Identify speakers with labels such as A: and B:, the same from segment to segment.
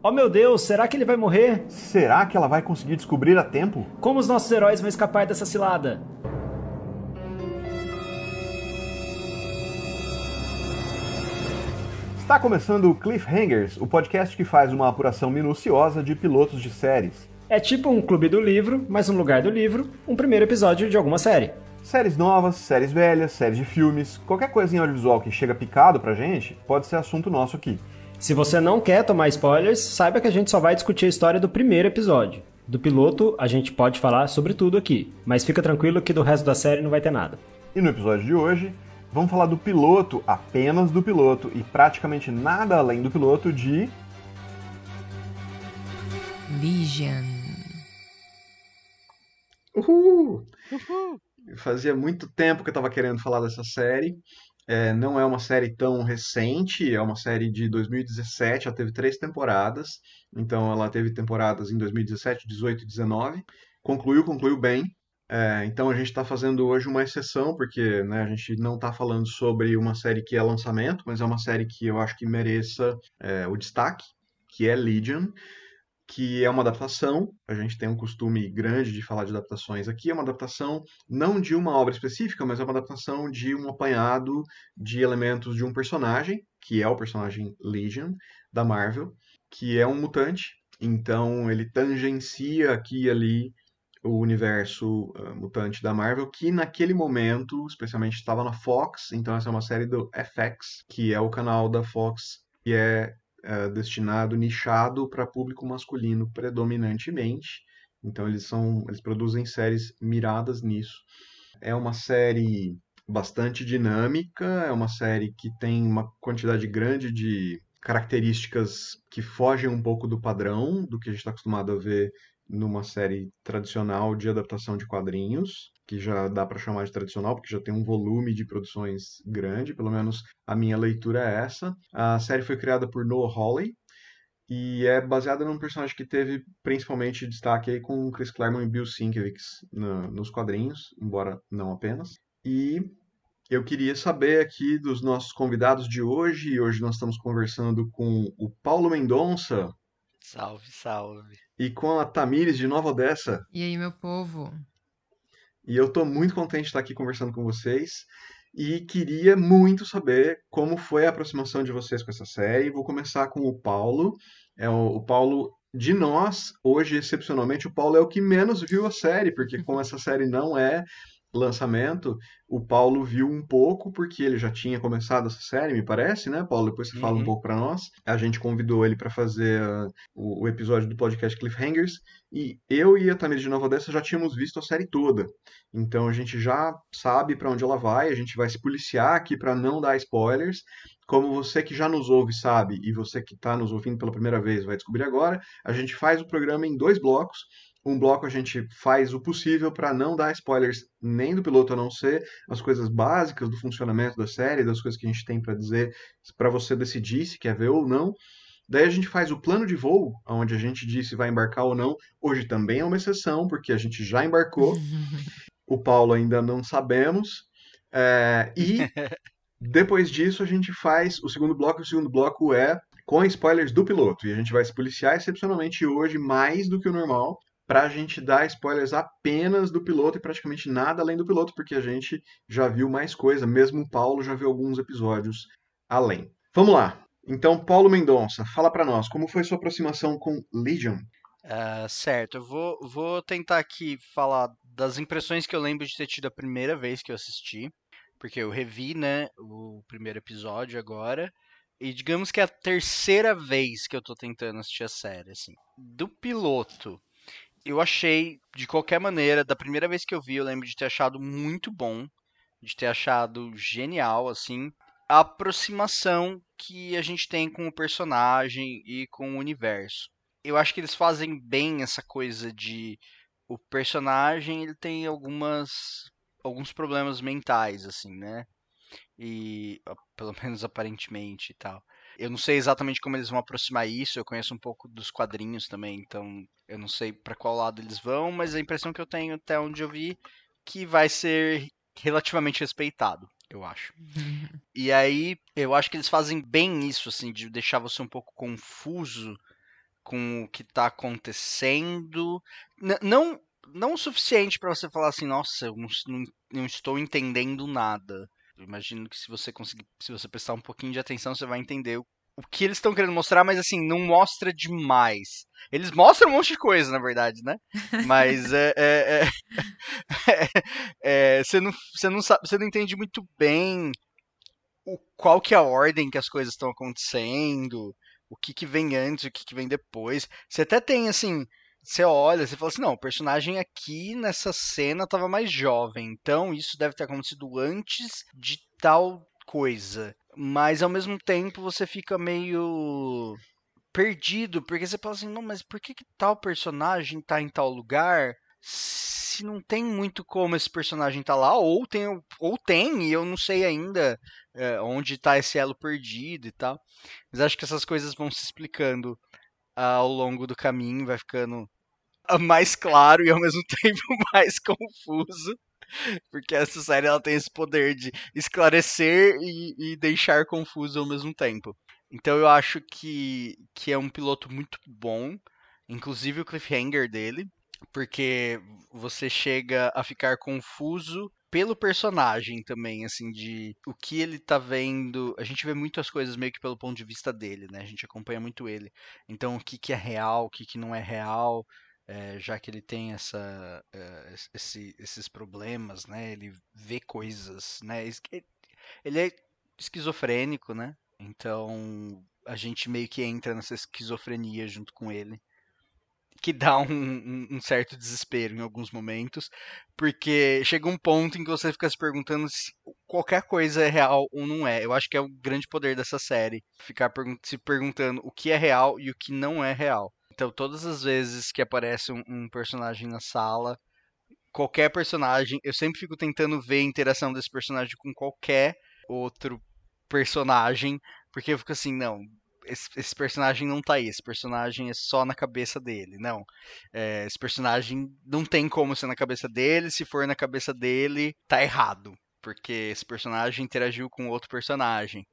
A: Oh meu Deus, será que ele vai morrer?
B: Será que ela vai conseguir descobrir a tempo?
A: Como os nossos heróis vão escapar dessa cilada?
B: Está começando o Cliffhangers, o podcast que faz uma apuração minuciosa de pilotos de séries.
A: É tipo um clube do livro, mas no lugar do livro, um primeiro episódio de alguma série.
B: Séries novas, séries velhas, séries de filmes, qualquer coisa em audiovisual que chega picado pra gente, pode ser assunto nosso aqui.
A: Se você não quer tomar spoilers, saiba que a gente só vai discutir a história do primeiro episódio. Do piloto, a gente pode falar sobre tudo aqui, mas fica tranquilo que do resto da série não vai ter nada.
B: E no episódio de hoje, vamos falar do piloto, apenas do piloto, e praticamente nada além do piloto de.
C: Legion.
B: Uhul! Uhul! Fazia muito tempo que eu estava querendo falar dessa série. É, não é uma série tão recente, é uma série de 2017, ela teve três temporadas. Então ela teve temporadas em 2017, 18 e 19. Concluiu, concluiu bem. É, então a gente está fazendo hoje uma exceção, porque né, a gente não está falando sobre uma série que é lançamento, mas é uma série que eu acho que mereça é, o destaque, que é Legion que é uma adaptação. A gente tem um costume grande de falar de adaptações aqui. É uma adaptação não de uma obra específica, mas é uma adaptação de um apanhado de elementos de um personagem, que é o personagem Legion da Marvel, que é um mutante. Então ele tangencia aqui e ali o universo uh, mutante da Marvel, que naquele momento, especialmente estava na Fox. Então essa é uma série do FX, que é o canal da Fox que é é, destinado, nichado para público masculino predominantemente. Então eles são, eles produzem séries miradas nisso. É uma série bastante dinâmica, é uma série que tem uma quantidade grande de características que fogem um pouco do padrão do que a gente está acostumado a ver numa série tradicional de adaptação de quadrinhos, que já dá para chamar de tradicional, porque já tem um volume de produções grande, pelo menos a minha leitura é essa. A série foi criada por Noah Hawley e é baseada num personagem que teve principalmente destaque aí com Chris Claremont e Bill Sienkiewicz no, nos quadrinhos, embora não apenas. E eu queria saber aqui dos nossos convidados de hoje, e hoje nós estamos conversando com o Paulo Mendonça.
D: Salve, salve
B: e com a Tamires de Nova Odessa.
C: E aí, meu povo?
B: E eu estou muito contente de estar aqui conversando com vocês e queria muito saber como foi a aproximação de vocês com essa série. Vou começar com o Paulo. É o, o Paulo de nós, hoje, excepcionalmente, o Paulo é o que menos viu a série, porque como essa série não é lançamento, o Paulo viu um pouco, porque ele já tinha começado essa série, me parece, né, Paulo? Depois você uhum. fala um uhum. pouco para nós. A gente convidou ele para fazer uh, o, o, episódio do podcast Cliffhangers, e eu e a Tamir de Nova Odessa já tínhamos visto a série toda. Então a gente já sabe para onde ela vai, a gente vai se policiar aqui para não dar spoilers. Como você que já nos ouve sabe, e você que está nos ouvindo pela primeira vez vai descobrir agora, a gente faz o programa em dois blocos um bloco a gente faz o possível para não dar spoilers nem do piloto, a não ser as coisas básicas do funcionamento da série, das coisas que a gente tem para dizer para você decidir se quer ver ou não. Daí a gente faz o plano de voo, onde a gente diz se vai embarcar ou não. Hoje também é uma exceção, porque a gente já embarcou. o Paulo ainda não sabemos. É, e depois disso a gente faz o segundo bloco. O segundo bloco é com spoilers do piloto. E a gente vai se policiar excepcionalmente hoje mais do que o normal para a gente dar spoilers apenas do piloto e praticamente nada além do piloto, porque a gente já viu mais coisa, mesmo o Paulo já viu alguns episódios além. Vamos lá. Então, Paulo Mendonça, fala para nós, como foi sua aproximação com Legion?
D: Uh, certo, eu vou, vou tentar aqui falar das impressões que eu lembro de ter tido a primeira vez que eu assisti, porque eu revi, né, o primeiro episódio agora, e digamos que é a terceira vez que eu tô tentando assistir a série, assim. Do piloto, eu achei, de qualquer maneira, da primeira vez que eu vi, eu lembro de ter achado muito bom, de ter achado genial, assim, a aproximação que a gente tem com o personagem e com o universo. Eu acho que eles fazem bem essa coisa de o personagem ele tem algumas alguns problemas mentais assim, né? E pelo menos aparentemente e tal. Eu não sei exatamente como eles vão aproximar isso, eu conheço um pouco dos quadrinhos também, então eu não sei para qual lado eles vão, mas a impressão que eu tenho até onde eu vi que vai ser relativamente respeitado, eu acho. E aí, eu acho que eles fazem bem isso assim de deixar você um pouco confuso com o que tá acontecendo. N não não o suficiente para você falar assim, nossa, eu não, não, não estou entendendo nada. Eu imagino que se você conseguir, se você prestar um pouquinho de atenção, você vai entender o, o que eles estão querendo mostrar, mas assim, não mostra demais. Eles mostram um monte de coisa, na verdade, né? Mas é, é, é, é você, não, você, não sabe, você não entende muito bem o, qual que é a ordem que as coisas estão acontecendo, o que, que vem antes, o que, que vem depois. Você até tem, assim, você olha, você fala assim, não, o personagem aqui nessa cena estava mais jovem, então isso deve ter acontecido antes de tal coisa. Mas ao mesmo tempo você fica meio perdido, porque você fala assim, não, mas por que, que tal personagem tá em tal lugar? Se não tem muito como esse personagem tá lá, ou tem, ou tem, e eu não sei ainda é, onde tá esse elo perdido e tal. Mas acho que essas coisas vão se explicando ao longo do caminho, vai ficando mais claro e ao mesmo tempo mais confuso. Porque essa série ela tem esse poder de esclarecer e, e deixar confuso ao mesmo tempo. Então eu acho que, que é um piloto muito bom, inclusive o cliffhanger dele, porque você chega a ficar confuso pelo personagem também, assim, de o que ele tá vendo. A gente vê muitas coisas meio que pelo ponto de vista dele, né? A gente acompanha muito ele. Então, o que, que é real, o que, que não é real, é, já que ele tem essa, é, esse, esses problemas, né? Ele vê coisas, né? Ele é esquizofrênico, né? Então, a gente meio que entra nessa esquizofrenia junto com ele que dá um, um, certo desespero em alguns momentos, porque chega um ponto em que você fica se perguntando se qualquer coisa é real ou não é. Eu acho que é o grande poder dessa série, ficar se perguntando o que é real e o que não é real. Então, todas as vezes que aparece um, um personagem na sala, qualquer personagem, eu sempre fico tentando ver a interação desse personagem com qualquer outro personagem, porque eu fico assim, não, esse, esse, personagem não tá aí, esse personagem é só na cabeça dele. Não. É, esse personagem não tem como ser na cabeça dele, se for na cabeça dele, tá errado. Porque esse personagem interagiu com outro personagem.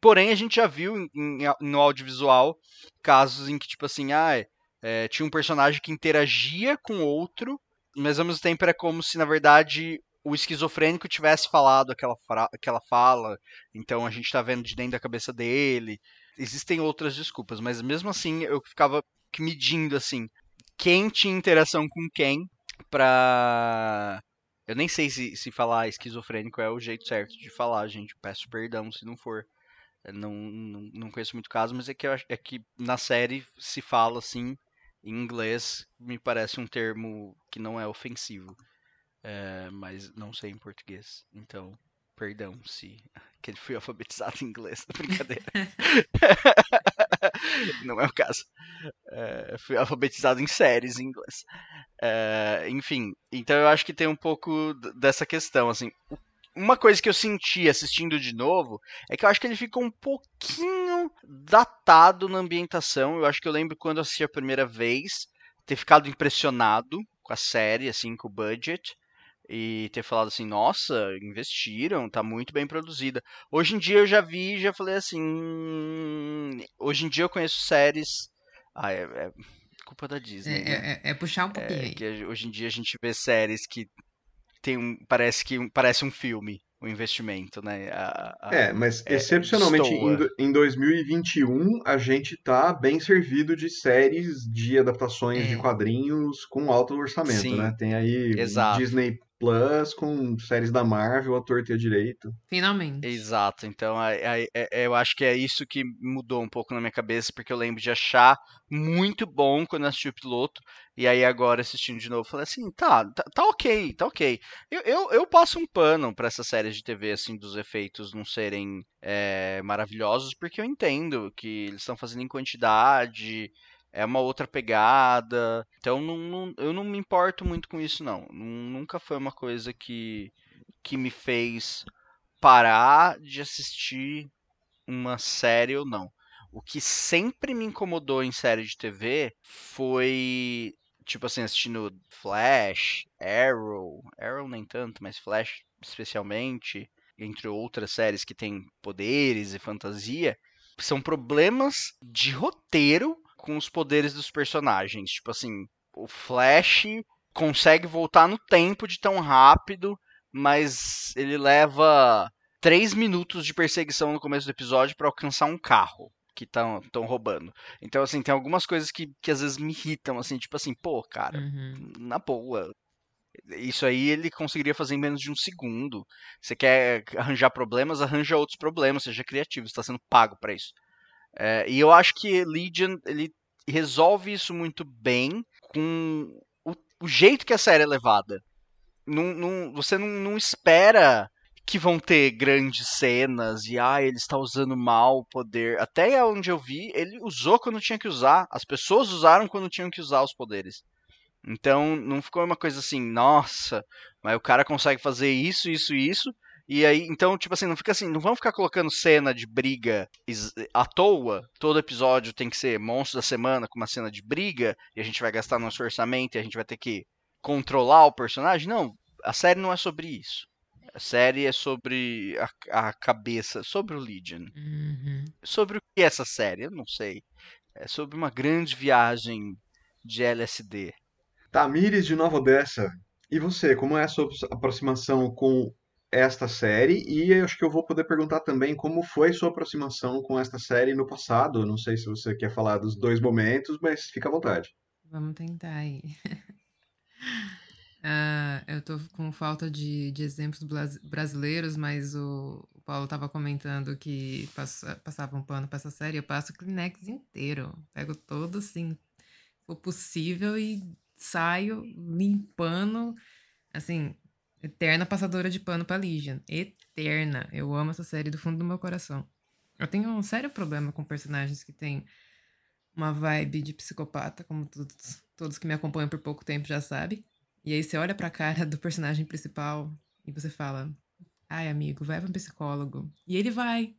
D: Porém, a gente já viu em, em, no audiovisual casos em que, tipo assim, ah, é, tinha um personagem que interagia com outro, mas ao mesmo tempo era como se, na verdade, o esquizofrênico tivesse falado aquela, aquela fala, então a gente tá vendo de dentro da cabeça dele existem outras desculpas, mas mesmo assim eu ficava medindo assim, quem tinha interação com quem pra. Eu nem sei se, se falar esquizofrênico é o jeito certo de falar, gente. Peço perdão se não for. Não, não, não conheço muito caso, mas é que, é que na série se fala assim, em inglês, me parece um termo que não é ofensivo. É, mas não sei em português. Então, Perdão se que ele foi alfabetizado em inglês. Brincadeira. Não é o caso. É, fui alfabetizado em séries em inglês. É, enfim, então eu acho que tem um pouco dessa questão. assim Uma coisa que eu senti assistindo de novo é que eu acho que ele ficou um pouquinho datado na ambientação. Eu acho que eu lembro quando eu assisti a primeira vez ter ficado impressionado com a série, assim, com o budget e ter falado assim, nossa, investiram, tá muito bem produzida. Hoje em dia eu já vi, já falei assim, hum, hoje em dia eu conheço séries, ah, é, é culpa da Disney.
C: É,
D: né?
C: é, é puxar um pouquinho.
D: É, que hoje em dia a gente vê séries que tem um, parece que parece um filme o investimento, né? A,
B: a, é, mas é, excepcionalmente em, em 2021 a gente tá bem servido de séries de adaptações é. de quadrinhos com alto orçamento, Sim, né? Tem aí exato. Disney Plus com séries da Marvel, a torta e a direito.
C: Finalmente.
D: Exato. Então, é, é, é, eu acho que é isso que mudou um pouco na minha cabeça, porque eu lembro de achar muito bom quando assisti o piloto, e aí agora assistindo de novo, falei assim, tá, tá, tá ok, tá ok. Eu, eu, eu, passo um pano para essas séries de TV, assim, dos efeitos não serem é, maravilhosos, porque eu entendo que eles estão fazendo em quantidade, é uma outra pegada. Então não, não, eu não me importo muito com isso, não. Nunca foi uma coisa que, que me fez parar de assistir uma série ou não. O que sempre me incomodou em série de TV foi, tipo assim, assistindo Flash, Arrow, Arrow nem tanto, mas Flash especialmente, entre outras séries que tem poderes e fantasia, são problemas de roteiro com os poderes dos personagens. Tipo assim, o Flash consegue voltar no tempo de tão rápido, mas ele leva três minutos de perseguição no começo do episódio para alcançar um carro que estão roubando. Então, assim, tem algumas coisas que, que às vezes me irritam, assim, tipo assim, pô, cara,
C: Uhum.
D: na boa. Isso aí ele conseguiria fazer em menos de um segundo. Você quer arranjar problemas, arranja outros problemas, seja criativo, está sendo pago para isso. É, e eu acho que Legion ele resolve isso muito bem com o, o jeito que a série é levada. Não, não- você não, não espera que vão ter grandes cenas e ah, ele está usando mal o poder. Até onde eu vi, ele usou quando tinha que usar. As pessoas usaram quando tinham que usar os poderes. Então não ficou uma coisa assim, nossa, mas o cara consegue fazer isso, isso e isso. E aí, então, tipo assim, não fica assim, não vamos ficar colocando cena de briga à toa. Todo episódio tem que ser monstro da semana com uma cena de briga, e a gente vai gastar nosso orçamento e a gente vai ter que controlar o personagem. Não, a série não é sobre isso. A série é sobre a, a cabeça, sobre o Legion.
C: Uhum.
D: Sobre o que é essa série? Eu não sei. É sobre uma grande viagem de LSD.
B: Tamires de Nova Odessa. E você, como é a sua aproximação com esta série? E eu acho que eu vou poder perguntar também como foi sua aproximação com esta série no passado. Não sei se você quer falar dos dois momentos, mas fica à vontade.
C: Vamos tentar aí. Ah, eu tô com falta de, de exemplos brasileiros, mas o, o Paulo tava comentando que passa, passava um pano pra essa série. Eu passo o Kleenex inteiro. Pego todo, assim, for possível e saio limpando. Assim, eterna passadora de pano pra Legion. Eterna. Eu amo essa série do fundo do meu coração. Eu tenho um sério problema com personagens que têm uma vibe de psicopata, como todos, todos que me acompanham por pouco tempo já sabem. E aí você olha pra cara do personagem principal e você fala: Ai, amigo, vai pra um psicólogo. E ele vai.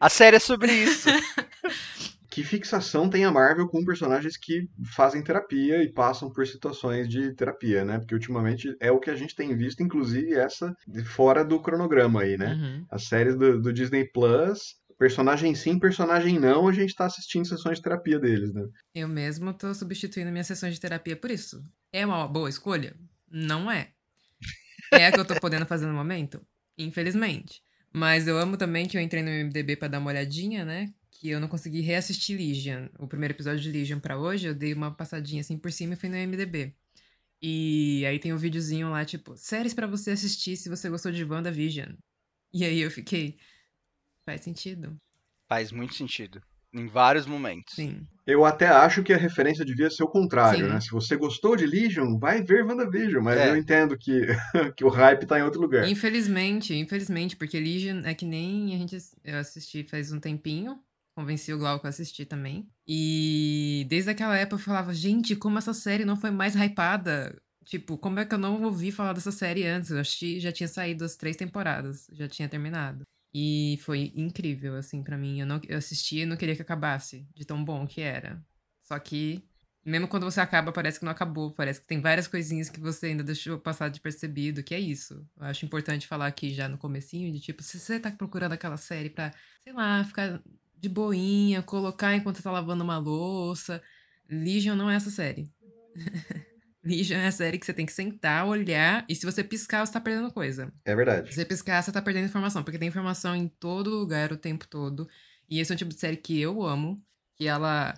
D: A série é sobre isso.
B: Que fixação tem a Marvel com personagens que fazem terapia e passam por situações de terapia, né? Porque ultimamente é o que a gente tem visto, inclusive essa de fora do cronograma aí, né?
C: Uhum.
B: As séries do, do Disney Plus, personagem sim, personagem não, a gente tá assistindo sessões de terapia deles, né?
C: Eu mesmo tô substituindo minhas sessões de terapia por isso. É uma boa escolha? Não é. É a que eu tô podendo fazer no momento? Infelizmente. Mas eu amo também que eu entrei no MDB pra dar uma olhadinha, né? Que eu não consegui reassistir Legion. O primeiro episódio de Legion pra hoje, eu dei uma passadinha assim por cima e fui no MDB. E aí tem um videozinho lá, tipo, séries pra você assistir se você gostou de WandaVision. E aí eu fiquei. Faz sentido.
D: Faz muito sentido. Em vários momentos.
C: Sim.
B: Eu até acho que a referência devia ser o contrário,
C: Sim.
B: né? Se você gostou de Legion, vai ver WandaVision, mas
D: É.
B: eu entendo que, que o hype tá em outro lugar.
C: Infelizmente, infelizmente, porque Legion é que nem a gente ass- eu assisti faz um tempinho. Convenci o Glauco a assistir também. E desde aquela época eu falava, gente, como essa série não foi mais hypada? Tipo, como é que eu não ouvi falar dessa série antes? Eu assisti, já tinha saído as três temporadas, já tinha terminado. E foi incrível, assim, pra mim. Eu, não, eu assisti e não queria que acabasse, de tão bom que era. Só que, mesmo quando você acaba, parece que não acabou. Parece que tem várias coisinhas que você ainda deixou passar de percebido, que é isso. Eu acho importante falar aqui já no comecinho, de tipo, se você tá procurando aquela série pra, sei lá, ficar de boinha, colocar enquanto tá lavando uma louça, Legion não é essa série. Legion é a série que você tem que sentar, olhar, e se você piscar, você tá perdendo coisa.
B: É
C: Se
B: verdade.
C: você piscar, você tá perdendo informação, porque tem informação em todo lugar o tempo todo. E esse é um tipo de série que eu amo, que ela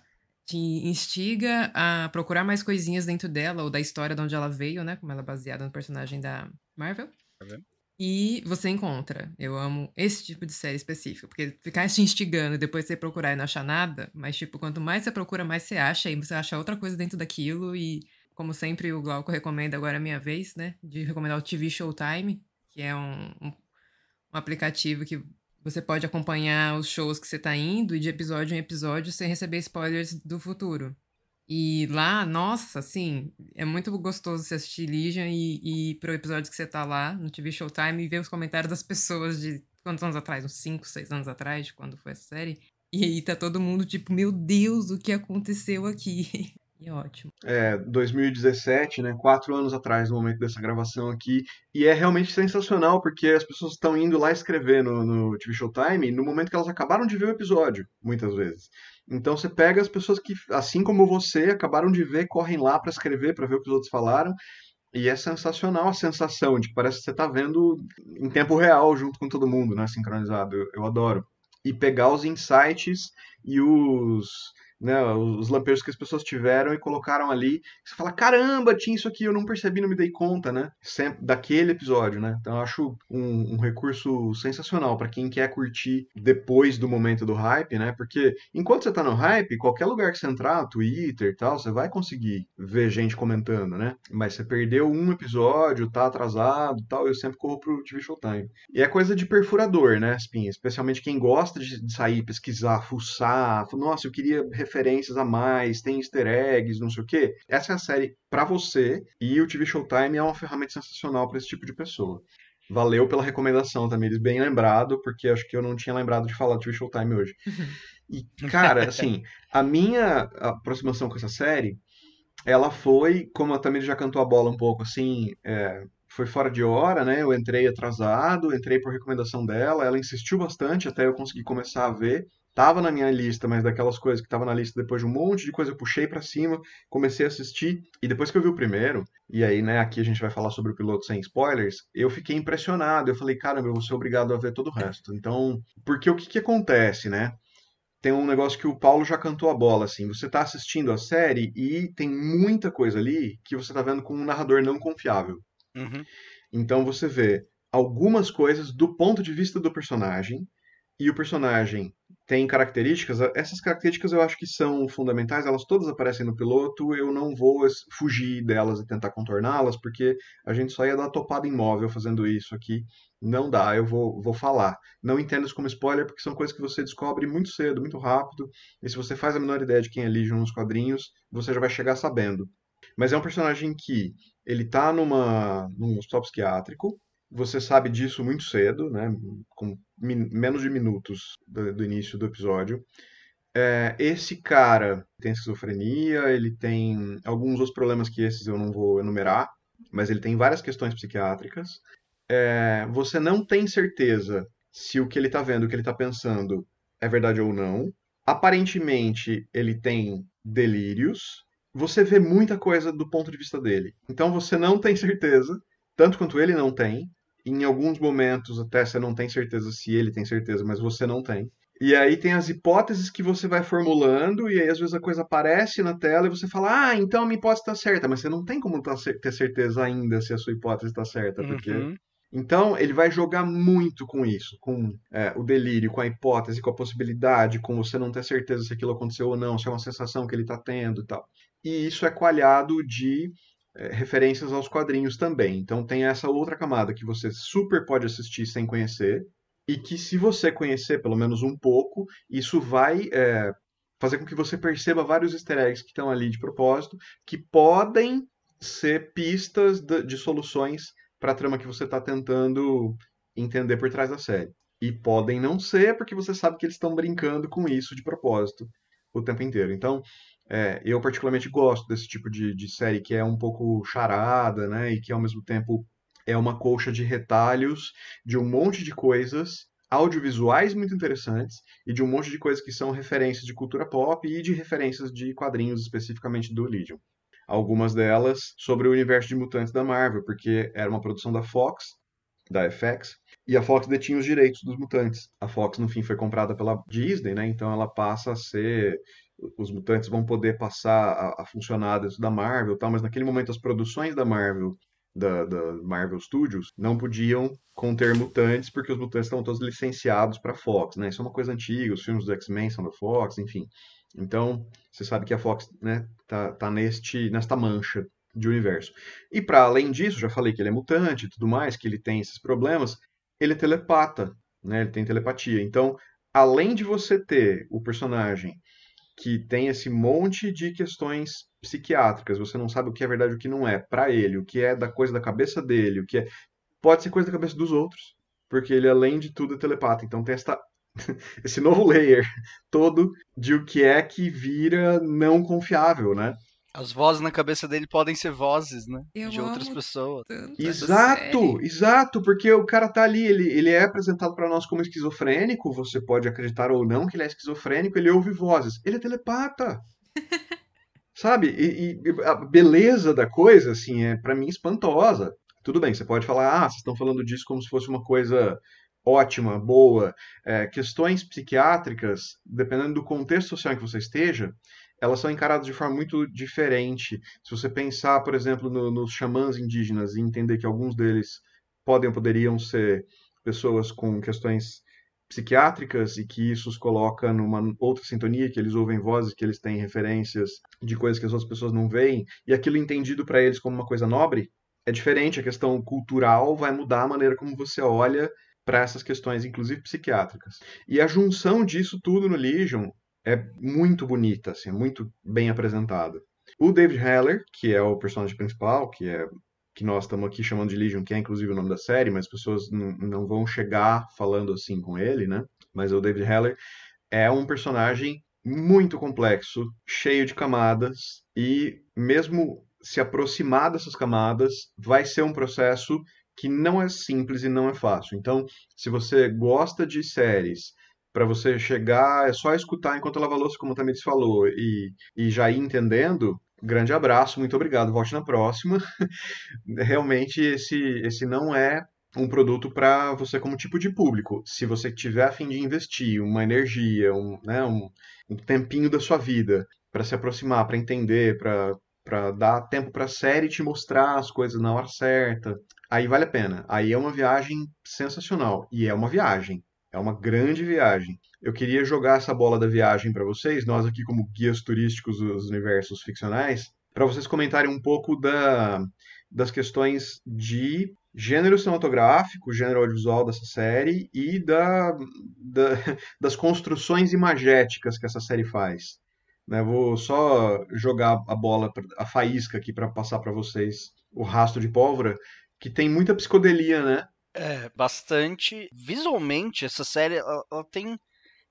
C: te instiga a procurar mais coisinhas dentro dela, ou da história de onde ela veio, né? Como ela é baseada no personagem da Marvel.
D: Marvel.
C: E você encontra. Eu amo esse tipo de série específica, porque ficar te instigando e depois você procurar e não achar nada, mas, tipo, quanto mais você procura, mais você acha, e você acha outra coisa dentro daquilo, e como sempre o Glauco recomenda, agora é a minha vez, né? De recomendar o TV Showtime, que é um, um, um aplicativo que você pode acompanhar os shows que você tá indo e de episódio em episódio sem receber spoilers do futuro. E lá, nossa, assim, é muito gostoso você assistir Legion e, e pro episódio que você tá lá no TV Showtime e ver os comentários das pessoas de quantos anos atrás? Uns 5, 6 anos atrás, de quando foi a série. E aí tá todo mundo tipo, meu Deus, o que aconteceu aqui? E ótimo.
B: É, 2017, né? Quatro anos atrás, no momento dessa gravação aqui. E é realmente sensacional, porque as pessoas estão indo lá escrever no, no TV Showtime no momento que elas acabaram de ver o episódio, muitas vezes. Então você pega as pessoas que, assim como você, acabaram de ver, correm lá para escrever, para ver o que os outros falaram. E é sensacional a sensação de que parece que você está vendo em tempo real junto com todo mundo, né? Sincronizado. Eu, eu adoro. E pegar os insights e os né, os lampejos que as pessoas tiveram e colocaram ali. Você fala, caramba, tinha isso aqui, eu não percebi, não me dei conta, né? Sempre daquele episódio, né? Então eu acho um, um recurso sensacional para quem quer curtir depois do momento do hype, né? Porque enquanto você tá no hype, qualquer lugar que você entrar, Twitter e tal, você vai conseguir ver gente comentando, né? Mas você perdeu um episódio, tá atrasado tal, eu sempre corro pro TV Showtime. E é coisa de perfurador, né, Spin? Especialmente quem gosta de sair, pesquisar, fuçar, nossa, eu queria referências a mais, tem easter eggs, não sei o quê. Essa é a série para você e o TV Showtime é uma ferramenta sensacional para esse tipo de pessoa. Valeu pela recomendação, Tamires, bem lembrado, porque acho que eu não tinha lembrado de falar do TV Showtime hoje. E, cara, assim, a minha aproximação com essa série, ela foi, como a Tamires já cantou a bola um pouco, assim, é, foi fora de hora, né? Eu entrei atrasado, entrei por recomendação dela, ela insistiu bastante até eu conseguir começar a ver tava na minha lista, mas daquelas coisas que tava na lista depois de um monte de coisa eu puxei para cima, comecei a assistir e depois que eu vi o primeiro, e aí, né, aqui a gente vai falar sobre o piloto sem spoilers, eu fiquei impressionado, eu falei, caramba, eu vou ser obrigado a ver todo o resto. Então, porque o que que acontece, né? Tem um negócio que o Paulo já cantou a bola, assim, você tá assistindo a série e tem muita coisa ali que você tá vendo com um narrador não confiável.
D: Uhum.
B: Então você vê algumas coisas do ponto de vista do personagem, e o personagem tem características, essas características eu acho que são fundamentais, elas todas aparecem no piloto, eu não vou fugir delas e tentar contorná-las, porque a gente só ia dar topada imóvel fazendo isso aqui. Não dá, eu vou, vou falar. Não entenda isso como spoiler, porque são coisas que você descobre muito cedo, muito rápido, e se você faz a menor ideia de quem é Legion nos quadrinhos, você já vai chegar sabendo. Mas é um personagem que ele tá numa, num hospital psiquiátrico, você sabe disso muito cedo, né? Com menos de minutos do, do início do episódio. É, esse cara tem esquizofrenia, ele tem alguns outros problemas que esses eu não vou enumerar, mas ele tem várias questões psiquiátricas. É, você não tem certeza se o que ele está vendo, o que ele está pensando é verdade ou não. Aparentemente, ele tem delírios. Você vê muita coisa do ponto de vista dele. Então você não tem certeza, tanto quanto ele não tem, em alguns momentos até você não tem certeza se ele tem certeza, mas você não tem. E aí tem as hipóteses que você vai formulando, e aí às vezes a coisa aparece na tela e você fala, ah, então a minha hipótese está certa, mas você não tem como tá, ter certeza ainda se a sua hipótese está certa, porque.
D: Uhum.
B: Então ele vai jogar muito com isso, com é, o delírio, com a hipótese, com a possibilidade, com você não ter certeza se aquilo aconteceu ou não, se é uma sensação que ele está tendo e tal. E isso é coalhado de referências aos quadrinhos também. Então tem essa outra camada que você super pode assistir sem conhecer, e que se você conhecer pelo menos um pouco, isso vai é, fazer com que você perceba vários easter eggs que estão ali de propósito, que podem ser pistas de, de soluções para a trama que você está tentando entender por trás da série. E podem não ser, porque você sabe que eles estão brincando com isso de propósito o tempo inteiro. Então, é, eu particularmente gosto desse tipo de, de série que é um pouco charada, né? E que ao mesmo tempo é uma colcha de retalhos de um monte de coisas audiovisuais muito interessantes e de um monte de coisas que são referências de cultura pop e de referências de quadrinhos especificamente do Legion. Algumas delas sobre o universo de mutantes da Marvel, porque era uma produção da Fox, da FX, e a Fox detinha os direitos dos mutantes. A Fox, no fim, foi comprada pela Disney, né? Então ela passa a ser os mutantes vão poder passar a, a funcionar dentro da Marvel tal, mas naquele momento as produções da Marvel, da, da Marvel Studios, não podiam conter mutantes porque os mutantes estavam todos licenciados para Fox, né? Isso é uma coisa antiga, os filmes do X-Men são da Fox, enfim. Então, você sabe que a Fox, né, tá, tá neste, nesta mancha de universo. E para além disso, já falei que ele é mutante e tudo mais, que ele tem esses problemas, ele é telepata, né? Ele tem telepatia. Então, além de você ter o personagem que tem esse monte de questões psiquiátricas, você não sabe o que é verdade e o que não é, para ele, o que é da coisa da cabeça dele, o que é pode ser coisa da cabeça dos outros, porque ele além de tudo é telepata. Então tem esta esse novo layer todo de o que é que vira não confiável, né?
D: As vozes na cabeça dele podem ser vozes, né?
C: Eu
D: de outras pessoas.
B: Exato, exato, porque o cara tá ali, ele, ele é apresentado pra nós como esquizofrênico, você pode acreditar ou não que ele é esquizofrênico, ele ouve vozes, ele é telepata. Sabe? E, e a beleza da coisa, assim, é para mim espantosa. Tudo bem, você pode falar, ah, vocês estão falando disso como se fosse uma coisa ótima, boa. É, questões psiquiátricas, dependendo do contexto social em que você esteja, elas são encaradas de forma muito diferente. Se você pensar, por exemplo, no- nos xamãs indígenas e entender que alguns deles podem ou poderiam ser pessoas com questões psiquiátricas e que isso os coloca numa outra sintonia, que eles ouvem vozes, que eles têm referências de coisas que as outras pessoas não veem, e aquilo entendido para eles como uma coisa nobre, é diferente. A questão cultural vai mudar a maneira como você olha para essas questões, inclusive psiquiátricas. E a junção disso tudo no Legion é muito bonita, assim, muito bem apresentada. O David Heller, que é o personagem principal, que é que nós estamos aqui chamando de Legion, que é inclusive o nome da série, mas as pessoas não vão chegar falando assim com ele, né? Mas o David Heller é um personagem muito complexo, cheio de camadas, e mesmo se aproximar dessas camadas vai ser um processo que não é simples e não é fácil. Então, se você gosta de séries, para você chegar, é só escutar enquanto lava a louça, como o Tamires falou, e, e já ir entendendo, grande abraço, muito obrigado, volte na próxima. Realmente, esse, esse não é um produto para você como tipo de público. Se você tiver a fim de investir uma energia, um, né, um, um tempinho da sua vida para se aproximar, para entender, para dar tempo para a série te mostrar as coisas na hora certa, aí vale a pena. Aí é uma viagem sensacional e é uma viagem, é uma grande viagem. Eu queria jogar essa bola da viagem para vocês, nós aqui como guias turísticos dos universos ficcionais, para vocês comentarem um pouco da, das questões de gênero cinematográfico, gênero audiovisual dessa série e da, da, das construções imagéticas que essa série faz. Né, vou só jogar a bola, a faísca aqui para passar para vocês o rastro de pólvora, que tem muita psicodelia, né?
D: É, bastante. Visualmente, essa série, ela, ela tem.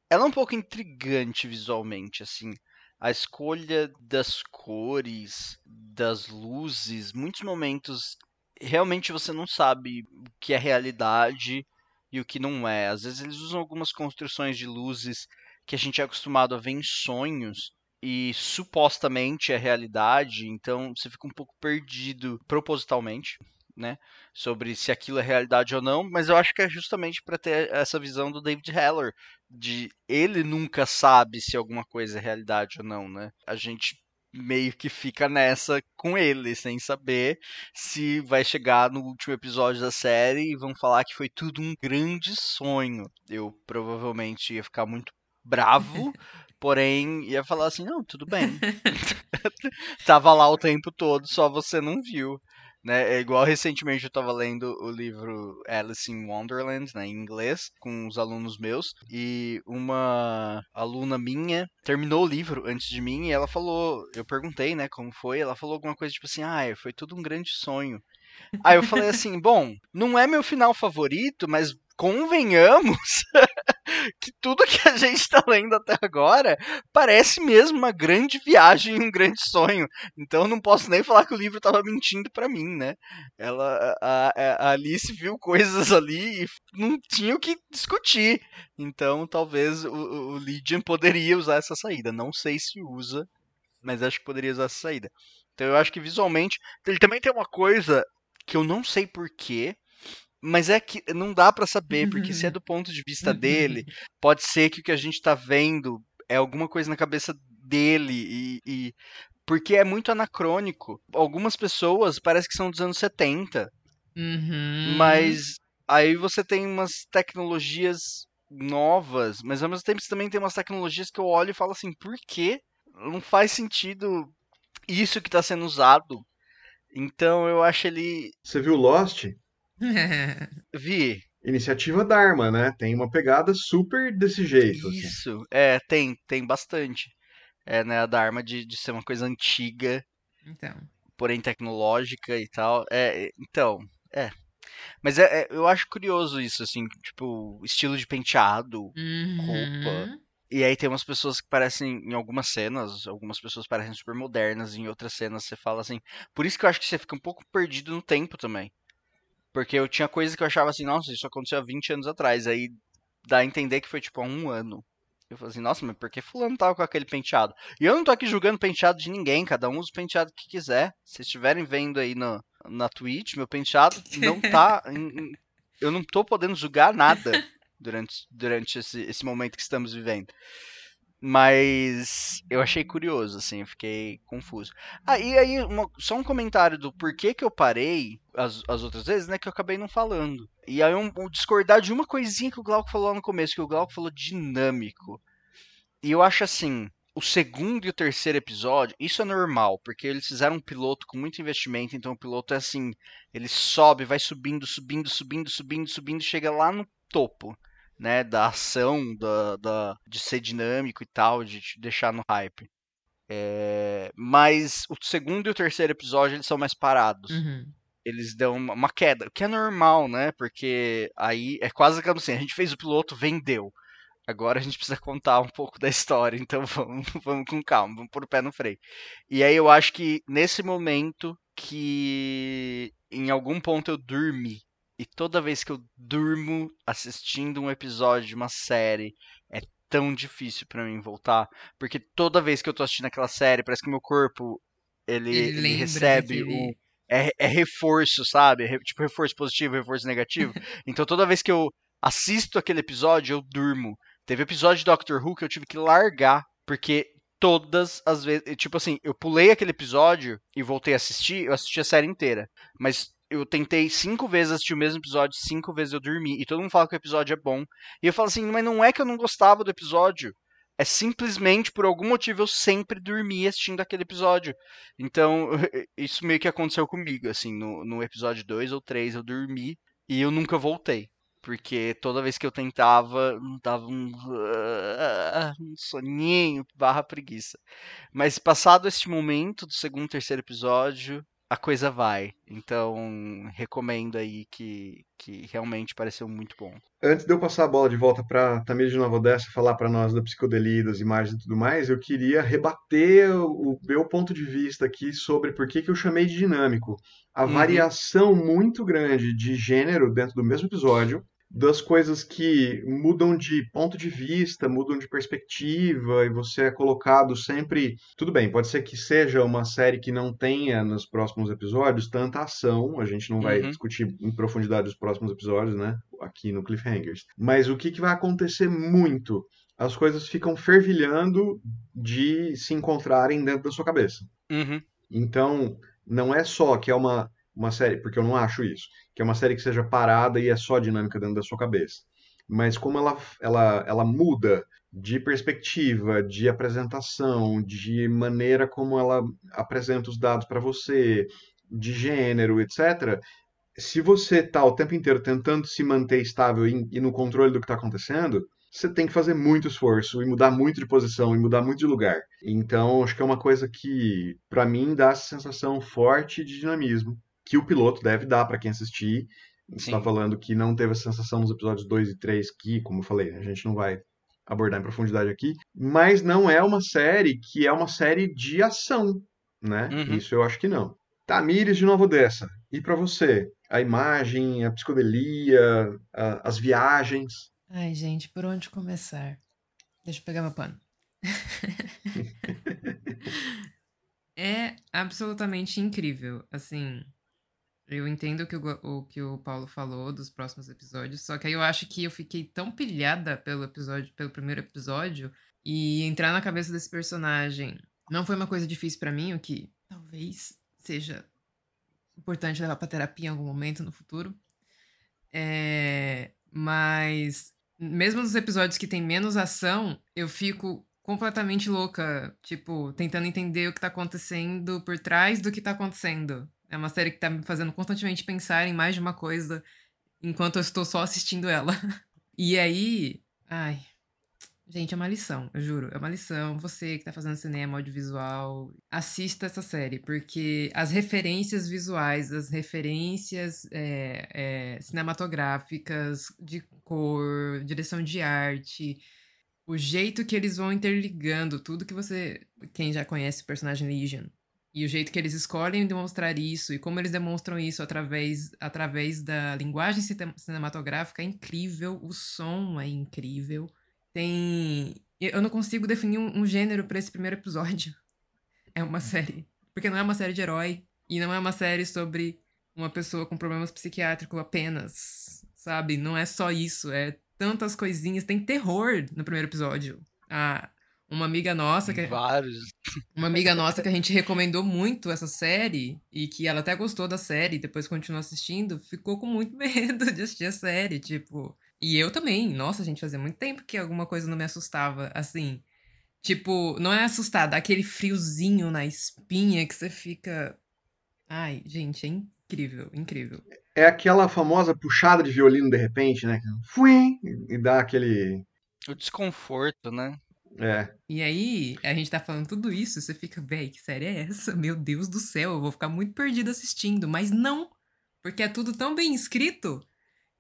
D: Ela é um pouco intrigante visualmente, assim. A escolha das cores, das luzes, muitos momentos realmente você não sabe o que é realidade e o que não é. Às vezes eles usam algumas construções de luzes que a gente é acostumado a ver em sonhos e supostamente é realidade, então você fica um pouco perdido propositalmente, né, sobre se aquilo é realidade ou não, mas eu acho que é justamente para ter essa visão do David Heller de ele nunca sabe se alguma coisa é realidade ou não, né? A gente meio que fica nessa com ele, sem saber se vai chegar no último episódio da série e vão falar que foi tudo um grande sonho. Eu provavelmente ia ficar muito bravo, porém ia falar assim: não, tudo bem. Tava lá o tempo todo, só você não viu. Né? É igual recentemente eu estava lendo o livro Alice in Wonderland, né, em inglês, com os alunos meus, e uma aluna minha terminou o livro antes de mim e ela falou, eu perguntei, né, como foi, ela falou alguma coisa tipo assim, ah, foi tudo um grande sonho. Aí eu falei assim, bom, não é meu final favorito, mas convenhamos que tudo que a gente está lendo até agora parece mesmo uma grande viagem e um grande sonho. Então não posso nem falar que o livro estava mentindo para mim, né? Ela, a, a, Alice viu coisas ali e não tinha o que discutir. Então talvez o, o Lydian poderia usar essa saída. Não sei se usa, mas acho que poderia usar essa saída. Então eu acho que visualmente ele também tem uma coisa que eu não sei porquê, mas é que não dá para saber, porque se é do ponto de vista dele, pode ser que o que a gente tá vendo é alguma coisa na cabeça dele e, e, porque é muito anacrônico. Algumas pessoas parece que são dos anos 70.
C: Uhum.
D: Mas aí você tem umas tecnologias novas, mas ao mesmo tempo você também tem umas tecnologias que eu olho e falo assim, por quê? Não faz sentido isso que está sendo usado. Então eu acho ele.
B: Você viu Lost?
D: Vi.
B: Iniciativa Dharma, né? Tem uma pegada super desse jeito. assim.
D: Isso, é, tem, tem bastante. É, né, a Dharma de, de ser uma coisa antiga,
C: Então.
D: porém tecnológica e tal. É, então, é. Mas é, é, eu acho curioso isso, assim, tipo, estilo de penteado, roupa.
C: Uhum.
D: E aí tem umas pessoas que parecem, em algumas cenas, algumas pessoas parecem super modernas, em outras cenas você fala assim. Por isso que eu acho que você fica um pouco perdido no tempo também. Porque eu tinha coisas que eu achava assim, nossa, isso aconteceu há 20 anos atrás. Aí dá a entender que foi tipo há um ano. Eu falei assim, nossa, mas por que fulano tava com aquele penteado? E eu não tô aqui julgando penteado de ninguém, cada um usa o penteado que quiser. Se estiverem vendo aí no, na Twitch, meu penteado não tá. em, eu não tô podendo julgar nada durante, durante esse, esse momento que estamos vivendo. Mas eu achei curioso, assim, fiquei confuso. Ah, e aí, uma, só um comentário do porquê que eu parei as, as outras vezes, né, que eu acabei não falando. E aí, um, um discordar de uma coisinha que o Glauco falou lá no começo, que o Glauco falou dinâmico. E eu acho assim, o segundo e o terceiro episódio, isso é normal, porque eles fizeram um piloto com muito investimento, então o piloto é assim, ele sobe, vai subindo, subindo, subindo, subindo, subindo, chega lá no topo né, da ação, da, da, de ser dinâmico e tal, de te deixar no hype. É, mas o segundo e o terceiro episódio eles são mais parados.
C: Uhum.
D: Eles dão uma, uma, queda, o que é normal, né? Porque aí é quase como assim, a gente fez o piloto, vendeu. Agora a gente precisa contar um pouco da história, então vamos, vamos com calma, vamos pôr o pé no freio. E aí eu acho que nesse momento que em algum ponto eu dormi e toda vez que eu durmo assistindo um episódio de uma série, é tão difícil para mim voltar, porque toda vez que eu tô assistindo aquela série, parece que meu corpo ele,
C: Ele
D: ele recebe o é, é reforço, sabe? Re- tipo reforço positivo, reforço negativo. então toda vez que eu assisto aquele episódio, eu durmo. Teve episódio de Doctor Who que eu tive que largar, porque todas as vezes, tipo assim, eu pulei aquele episódio e voltei a assistir, eu assisti a série inteira. Mas eu tentei cinco vezes assistir o mesmo episódio, cinco vezes eu dormi. E todo mundo fala que o episódio é bom. E eu falo assim, mas não é que eu não gostava do episódio. É simplesmente, por algum motivo, eu sempre dormi assistindo aquele episódio. Então, isso meio que aconteceu comigo, assim, no, no episódio 2 ou 3 eu dormi e eu nunca voltei. Porque toda vez que eu tentava, dava um, um soninho barra preguiça. Mas passado este momento do segundo, terceiro episódio, a coisa vai. Então, recomendo aí que, que realmente pareceu muito bom.
B: Antes de eu passar a bola de volta para Tamir de Nova Odessa falar para nós da psicodelia, das imagens e tudo mais, eu queria rebater o, meu ponto de vista aqui sobre por que, que eu chamei de dinâmico. A
D: Uhum.
B: variação muito grande de gênero dentro do mesmo episódio, das coisas que mudam de ponto de vista, mudam de perspectiva, e você é colocado sempre. Tudo bem, pode ser que seja uma série que não tenha nos próximos episódios tanta ação, a gente não vai
D: Uhum.
B: discutir em profundidade os próximos episódios, né? Aqui no Cliffhangers. Mas o que, que vai acontecer muito? As coisas ficam fervilhando de se encontrarem dentro da sua cabeça.
D: Uhum.
B: Então, não é só que é uma, uma série, porque eu não acho isso, que é uma série que seja parada e é só dinâmica dentro da sua cabeça. Mas como ela, ela, ela muda de perspectiva, de apresentação, de maneira como ela apresenta os dados para você, de gênero, etc. Se você está o tempo inteiro tentando se manter estável e, no controle do que está acontecendo, você tem que fazer muito esforço e mudar muito de posição e mudar muito de lugar. Então, acho que é uma coisa que, para mim, dá essa sensação forte de dinamismo, que o piloto deve dar para quem assistir. Você está falando que não teve essa sensação nos episódios 2 e 3, que, como eu falei, a gente não vai abordar em profundidade aqui, mas não é uma série que é uma série de ação, né?
D: Uhum.
B: Isso eu acho que não. Tamires de Nova Odessa, e para você? A imagem, a psicodelia, a- as viagens.
C: Ai, gente, por onde começar? Deixa eu pegar meu pano. é absolutamente incrível. Assim, eu entendo o que o, o que o Paulo falou dos próximos episódios, só que aí eu acho que eu fiquei tão pilhada pelo episódio, pelo primeiro episódio, e entrar na cabeça desse personagem não foi uma coisa difícil pra mim, o que talvez seja importante levar pra terapia em algum momento no futuro. É, mas mesmo nos episódios que tem menos ação, eu fico completamente louca, tipo, tentando entender o que tá acontecendo por trás do que tá acontecendo. É uma série que tá me fazendo constantemente pensar em mais de uma coisa enquanto eu estou só assistindo ela. E aí, ai, gente, é uma lição, eu juro, é uma lição. Você que tá fazendo cinema, audiovisual, assista essa série, porque as referências visuais, as referências é, é, cinematográficas, de cor, direção de arte, o jeito que eles vão interligando tudo que você, quem já conhece o personagem Legion, e o jeito que eles escolhem demonstrar isso e como eles demonstram isso através, através da linguagem cinematográfica é incrível, o som é incrível. Tem. Eu não consigo definir um, um gênero para esse primeiro episódio. É uma série. Porque não é uma série de herói. E não é uma série sobre uma pessoa com problemas psiquiátricos apenas. Sabe? Não é só isso. É tantas coisinhas. Tem terror no primeiro episódio. Ah, uma amiga nossa que
D: vários
C: uma amiga nossa que a gente recomendou muito essa série e que ela até gostou da série e depois continuou assistindo ficou com muito medo de assistir a série tipo e eu também nossa gente fazia muito tempo que alguma coisa não me assustava assim tipo não é assustada aquele friozinho na espinha que você fica ai gente é incrível incrível
B: é aquela famosa puxada de violino de repente, né? Fui e dá aquele
D: o desconforto, né?
B: É.
C: E aí, a gente tá falando tudo isso, você fica, véi, que série é essa? Meu Deus do céu, eu vou ficar muito perdido assistindo. Mas não, porque é tudo tão bem escrito.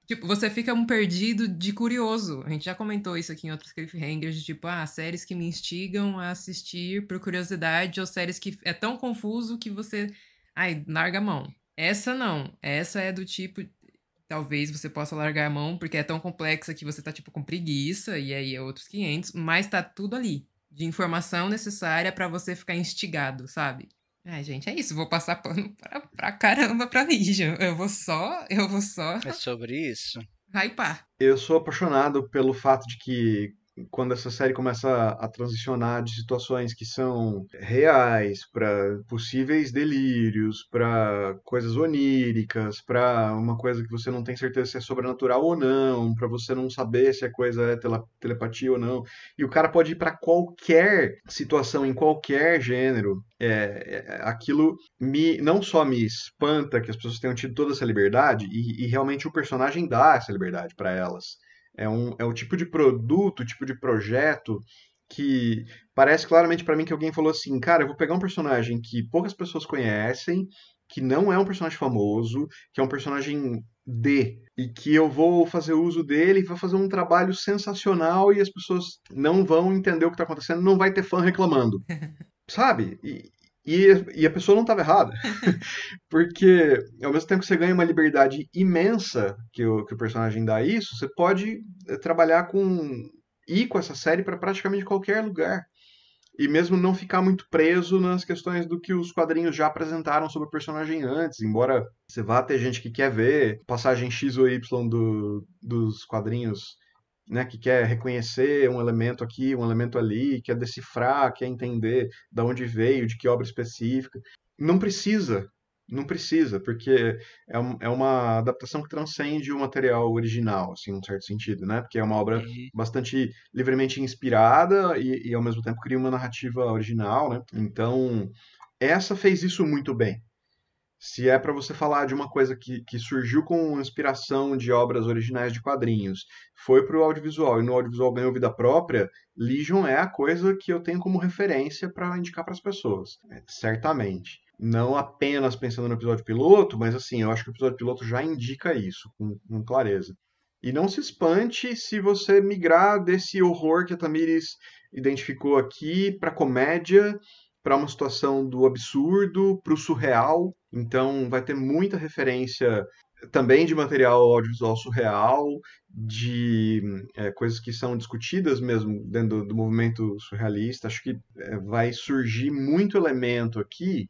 C: Tipo, você fica um perdido de curioso. A gente já comentou isso aqui em outros cliffhangers, de tipo, ah, séries que me instigam a assistir por curiosidade, ou séries que é tão confuso que você. Ai, larga a mão. Essa não. Essa é do tipo. Talvez você possa largar a mão, porque é tão complexa que você tá, tipo, com preguiça, e aí é outros 500, mas tá tudo ali. De informação necessária para você ficar instigado, sabe? Ai, gente, é isso. Vou passar pano pra, pra caramba pra Legion. Eu vou só. Eu vou só.
D: É sobre isso.
C: Hypar.
B: Eu sou apaixonado pelo fato de que quando essa série começa a transicionar de situações que são reais para possíveis delírios, para coisas oníricas, para uma coisa que você não tem certeza se é sobrenatural ou não, para você não saber se a coisa é telepatia ou não. E o cara pode ir para qualquer situação, em qualquer gênero. É, é, aquilo me não só me espanta que as pessoas tenham tido toda essa liberdade, e, e realmente o personagem dá essa liberdade para elas. É, um, é o tipo de produto, o tipo de projeto que parece claramente para mim que alguém falou assim, cara, eu vou pegar um personagem que poucas pessoas conhecem, que não é um personagem famoso, que é um personagem D, e que eu vou fazer uso dele, vou fazer um trabalho sensacional e as pessoas não vão entender o que está acontecendo, não vai ter fã reclamando. Sabe? E, e, e a pessoa não estava errada. Porque, ao mesmo tempo que você ganha uma liberdade imensa que o, que o personagem dá isso, você pode eh, trabalhar com. ir com essa série para praticamente qualquer lugar. E mesmo não ficar muito preso nas questões do que os quadrinhos já apresentaram sobre o personagem antes, embora você vá ter gente que quer ver passagem X ou Y do, dos quadrinhos né, que quer reconhecer um elemento aqui, um elemento ali, quer decifrar, quer entender de onde veio, de que obra específica. Não precisa, não precisa, porque é, um, é uma adaptação que transcende o material original, assim, num certo sentido, né? Porque é uma obra uhum. bastante livremente inspirada e, e, ao mesmo tempo, cria uma narrativa original, né? Então, essa fez isso muito bem. Se é para você falar de uma coisa que, que surgiu com inspiração de obras originais de quadrinhos, foi para o audiovisual e no audiovisual ganhou vida própria, Legion é a coisa que eu tenho como referência para indicar para as pessoas. É, certamente. Não apenas pensando no episódio piloto, mas assim, eu acho que o episódio piloto já indica isso com, com clareza. E não se espante se você migrar desse horror que a Tamires identificou aqui para comédia para uma situação do absurdo, para o surreal. Então, vai ter muita referência também de material audiovisual surreal, de é, coisas que são discutidas mesmo dentro do, do movimento surrealista. Acho que é, vai surgir muito elemento aqui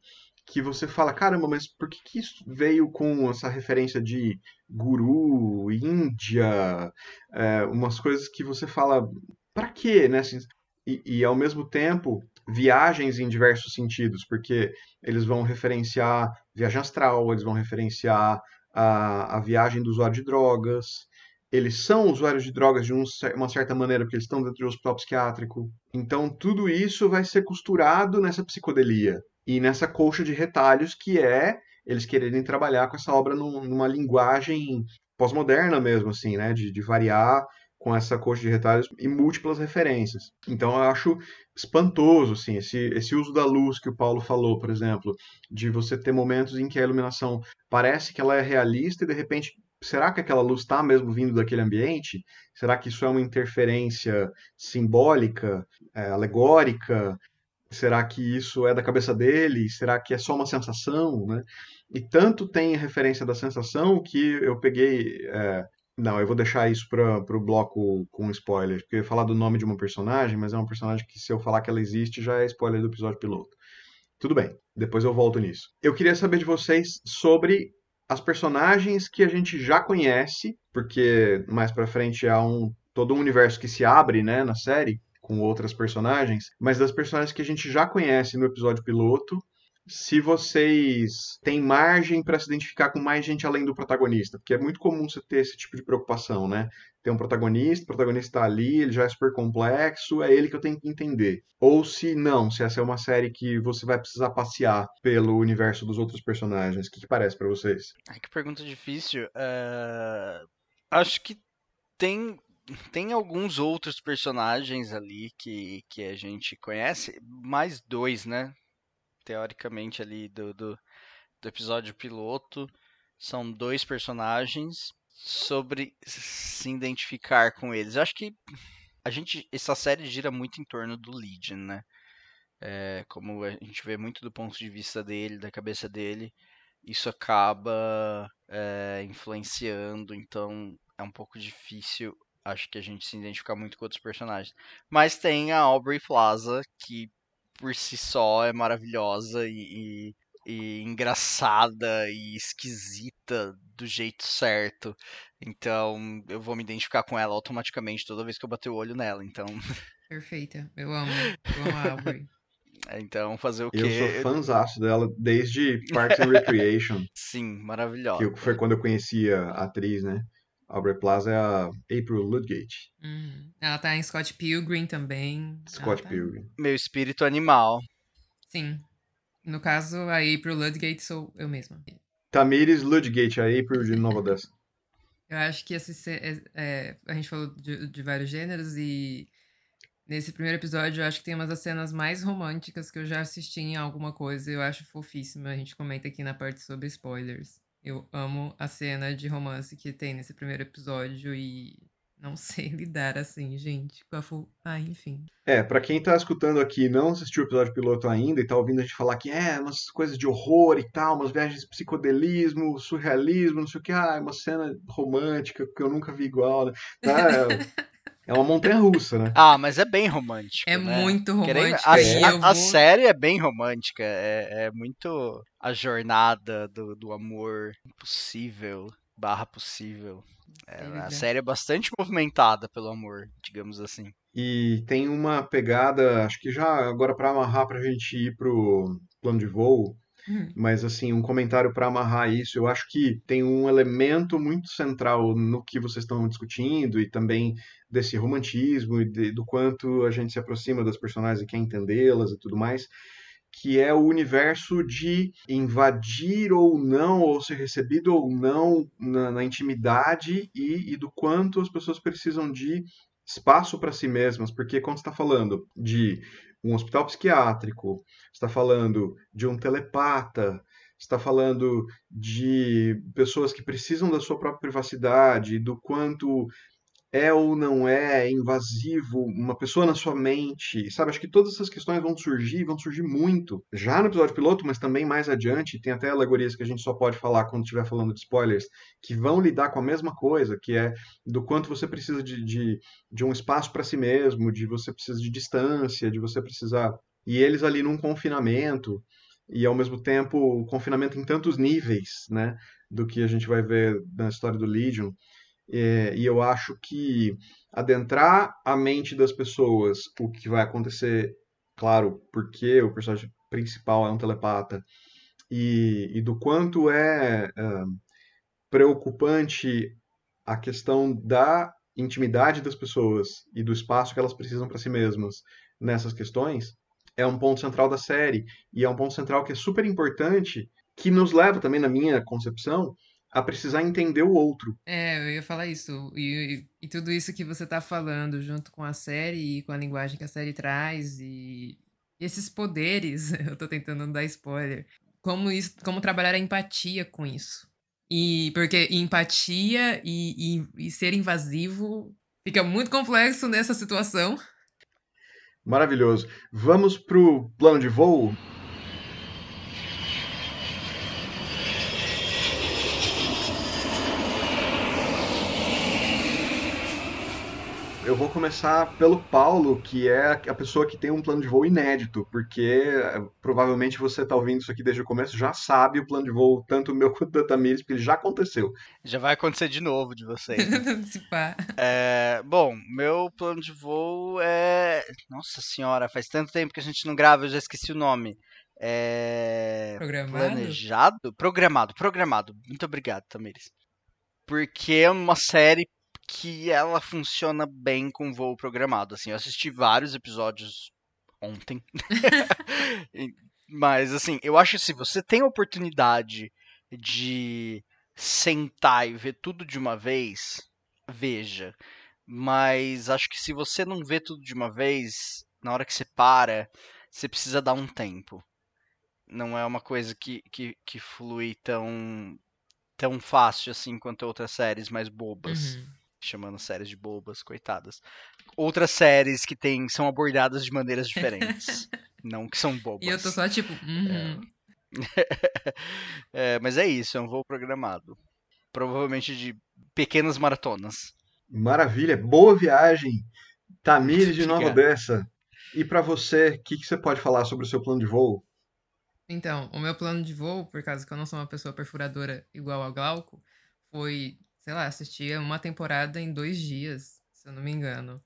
B: que você fala, caramba, mas por que, que isso veio com essa referência de guru, Índia, é, umas coisas que você fala, para quê, né? Assim, e, e, ao mesmo tempo viagens em diversos sentidos, porque eles vão referenciar viagem astral, eles vão referenciar a, a viagem do usuário de drogas. Eles são usuários de drogas de um, uma certa maneira, porque eles estão dentro do hospital psiquiátrico. Então, tudo isso vai ser costurado nessa psicodelia e nessa colcha de retalhos que é eles quererem trabalhar com essa obra num, numa linguagem pós-moderna mesmo, assim, né? De, de variar com essa coxa de retalhos e múltiplas referências. Então eu acho espantoso assim, esse, esse uso da luz que o Paulo falou, por exemplo, de você ter momentos em que a iluminação parece que ela é realista e de repente será que aquela luz está mesmo vindo daquele ambiente? Será que isso é uma interferência simbólica, é, alegórica? Será que isso é da cabeça dele? Será que é só uma sensação, né? E tanto tem referência da sensação que eu peguei. É... Não, eu vou deixar isso para o bloco com spoilers, porque eu ia falar do nome de uma personagem, mas é uma personagem que, se eu falar que ela existe, já é spoiler do episódio piloto. Tudo bem, depois eu volto nisso. Eu queria saber de vocês sobre as personagens que a gente já conhece, porque mais para frente há um todo um universo que se abre, né, na série com outras personagens, mas das personagens que a gente já conhece no episódio piloto se vocês têm margem para se identificar com mais gente além do protagonista, porque é muito comum você ter esse tipo de preocupação, né? Tem um protagonista, o protagonista está ali, ele já é super complexo, é ele que eu tenho que entender. Ou se não, se essa é uma série que você vai precisar passear pelo universo dos outros personagens. O que, que parece para vocês?
D: Ai, que pergunta difícil. Uh... Acho que tem tem alguns outros personagens ali que, que a gente conhece, mais dois, né? Teoricamente ali do, do, do episódio piloto. São dois personagens sobre se identificar com eles. Eu acho que a gente essa série gira muito em torno do Legion, né? É, como a gente vê muito do ponto de vista dele, da cabeça dele, isso acaba é, influenciando, então é um pouco difícil, acho que a gente se identificar muito com outros personagens. Mas tem a Aubrey Plaza, que por si só é maravilhosa e, e, e engraçada e esquisita do jeito certo. Então eu vou me identificar com ela automaticamente toda vez que eu bater o olho nela. Então.
C: Perfeita. Eu amo. Eu amo a Aubrey.
D: Então, fazer o quê?
B: Eu sou fãzaço dela desde Parks and Recreation.
D: Sim, maravilhosa.
B: Que foi quando eu conhecia a atriz, né? Aubrey Plaza é a April Ludgate.
C: Uhum. Ela tá em Scott Pilgrim também.
B: Scott
C: tá...
B: Pilgrim.
D: Meu espírito animal.
C: Sim. No caso, a April Ludgate sou eu mesma.
B: Tamires Ludgate, a April de Nova Odessa.
C: Eu acho que esse, é, é, a gente falou de, de, vários gêneros e nesse primeiro episódio eu acho que tem uma das cenas mais românticas que eu já assisti em alguma coisa. Eu acho fofíssima. A gente comenta aqui na parte sobre spoilers. Eu amo a cena de romance que tem nesse primeiro episódio e não sei lidar assim, gente, com a full... Ah, enfim.
B: É, para quem tá escutando aqui e não assistiu o episódio piloto ainda e tá ouvindo a gente falar que é umas coisas de horror e tal, umas viagens de psicodelismo, surrealismo, não sei o que, ah, é uma cena romântica que eu nunca vi igual, né? Tá, é, é uma montanha russa, né?
D: Ah, mas é bem romântico.
C: É
D: né?
C: muito romântico.
D: A, a, vou... a, série é bem romântica. É, é muito a jornada do, do amor impossível barra possível. É, a série é bastante movimentada pelo amor, digamos assim.
B: E tem uma pegada, acho que já agora para amarrar pra gente ir pro plano de voo, Uhum. Mas, assim, um comentário para amarrar isso, eu acho que tem um elemento muito central no que vocês estão discutindo e também desse romantismo e de, do quanto a gente se aproxima das personagens e quer entendê-las e tudo mais, que é o universo de invadir ou não, ou ser recebido ou não na, na intimidade e, e do quanto as pessoas precisam de espaço para si mesmas, porque quando está falando de um hospital psiquiátrico, está falando de um telepata, está falando de pessoas que precisam da sua própria privacidade, do quanto é ou não é invasivo uma pessoa na sua mente, sabe? Acho que todas essas questões vão surgir, vão surgir muito já no episódio piloto, mas também mais adiante. Tem até alegorias que a gente só pode falar quando estiver falando de spoilers, que vão lidar com a mesma coisa, que é do quanto você precisa de, de, de um espaço para si mesmo, de você precisa de distância, de você precisar. E eles ali num confinamento, e ao mesmo tempo confinamento em tantos níveis, né? Do que a gente vai ver na história do Legion. É, e eu acho que adentrar a mente das pessoas, o que vai acontecer, claro, porque o personagem principal é um telepata, e, e do quanto é, é preocupante a questão da intimidade das pessoas e do espaço que elas precisam para si mesmas nessas questões, é um ponto central da série. E é um ponto central que é super importante, que nos leva também, na minha concepção, a precisar entender o outro.
C: É, eu ia falar isso. E, e, e, tudo isso que você tá falando, junto com a série e com a linguagem que a série traz, e, e esses poderes, eu tô tentando não dar spoiler. Como, isso, como trabalhar a empatia com isso. E porque empatia e, e, e ser invasivo fica muito complexo nessa situação.
B: Maravilhoso. Vamos pro plano de voo? Eu vou começar pelo Paulo, que é a pessoa que tem um plano de voo inédito, porque eh, provavelmente você está ouvindo isso aqui desde o começo, já sabe o plano de voo, tanto meu quanto da Tamires, porque ele já aconteceu.
D: Já vai acontecer de novo de vocês. Né? é, bom, meu plano de voo é. Nossa senhora, faz tanto tempo que a gente não grava, eu já esqueci o nome. É...
C: Programado?
D: Planejado? Programado, programado. Muito obrigado, Tamires. Porque é uma série que ela funciona bem com voo programado. Assim, eu assisti vários episódios ontem. Mas, assim, eu acho que se você tem a oportunidade de sentar e ver tudo de uma vez, veja. Mas acho que se você não vê tudo de uma vez, na hora que você para, você precisa dar um tempo. Não é uma coisa que, que, que flui tão, tão fácil assim quanto outras séries mais bobas. Uhum chamando séries de bobas, coitadas. Outras séries que tem, são abordadas de maneiras diferentes. não que são bobas.
C: E eu tô só tipo. Uhum.
D: É. é, mas é isso, é um voo programado. Provavelmente de pequenas maratonas.
B: Maravilha, boa viagem. Tamires de Nova Odessa. E para você, o que, que você pode falar sobre o seu plano de voo?
C: Então, o meu plano de voo, por causa que eu não sou uma pessoa perfuradora igual ao Glauco, foi sei lá, assistia uma temporada em dois dias, se eu não me engano.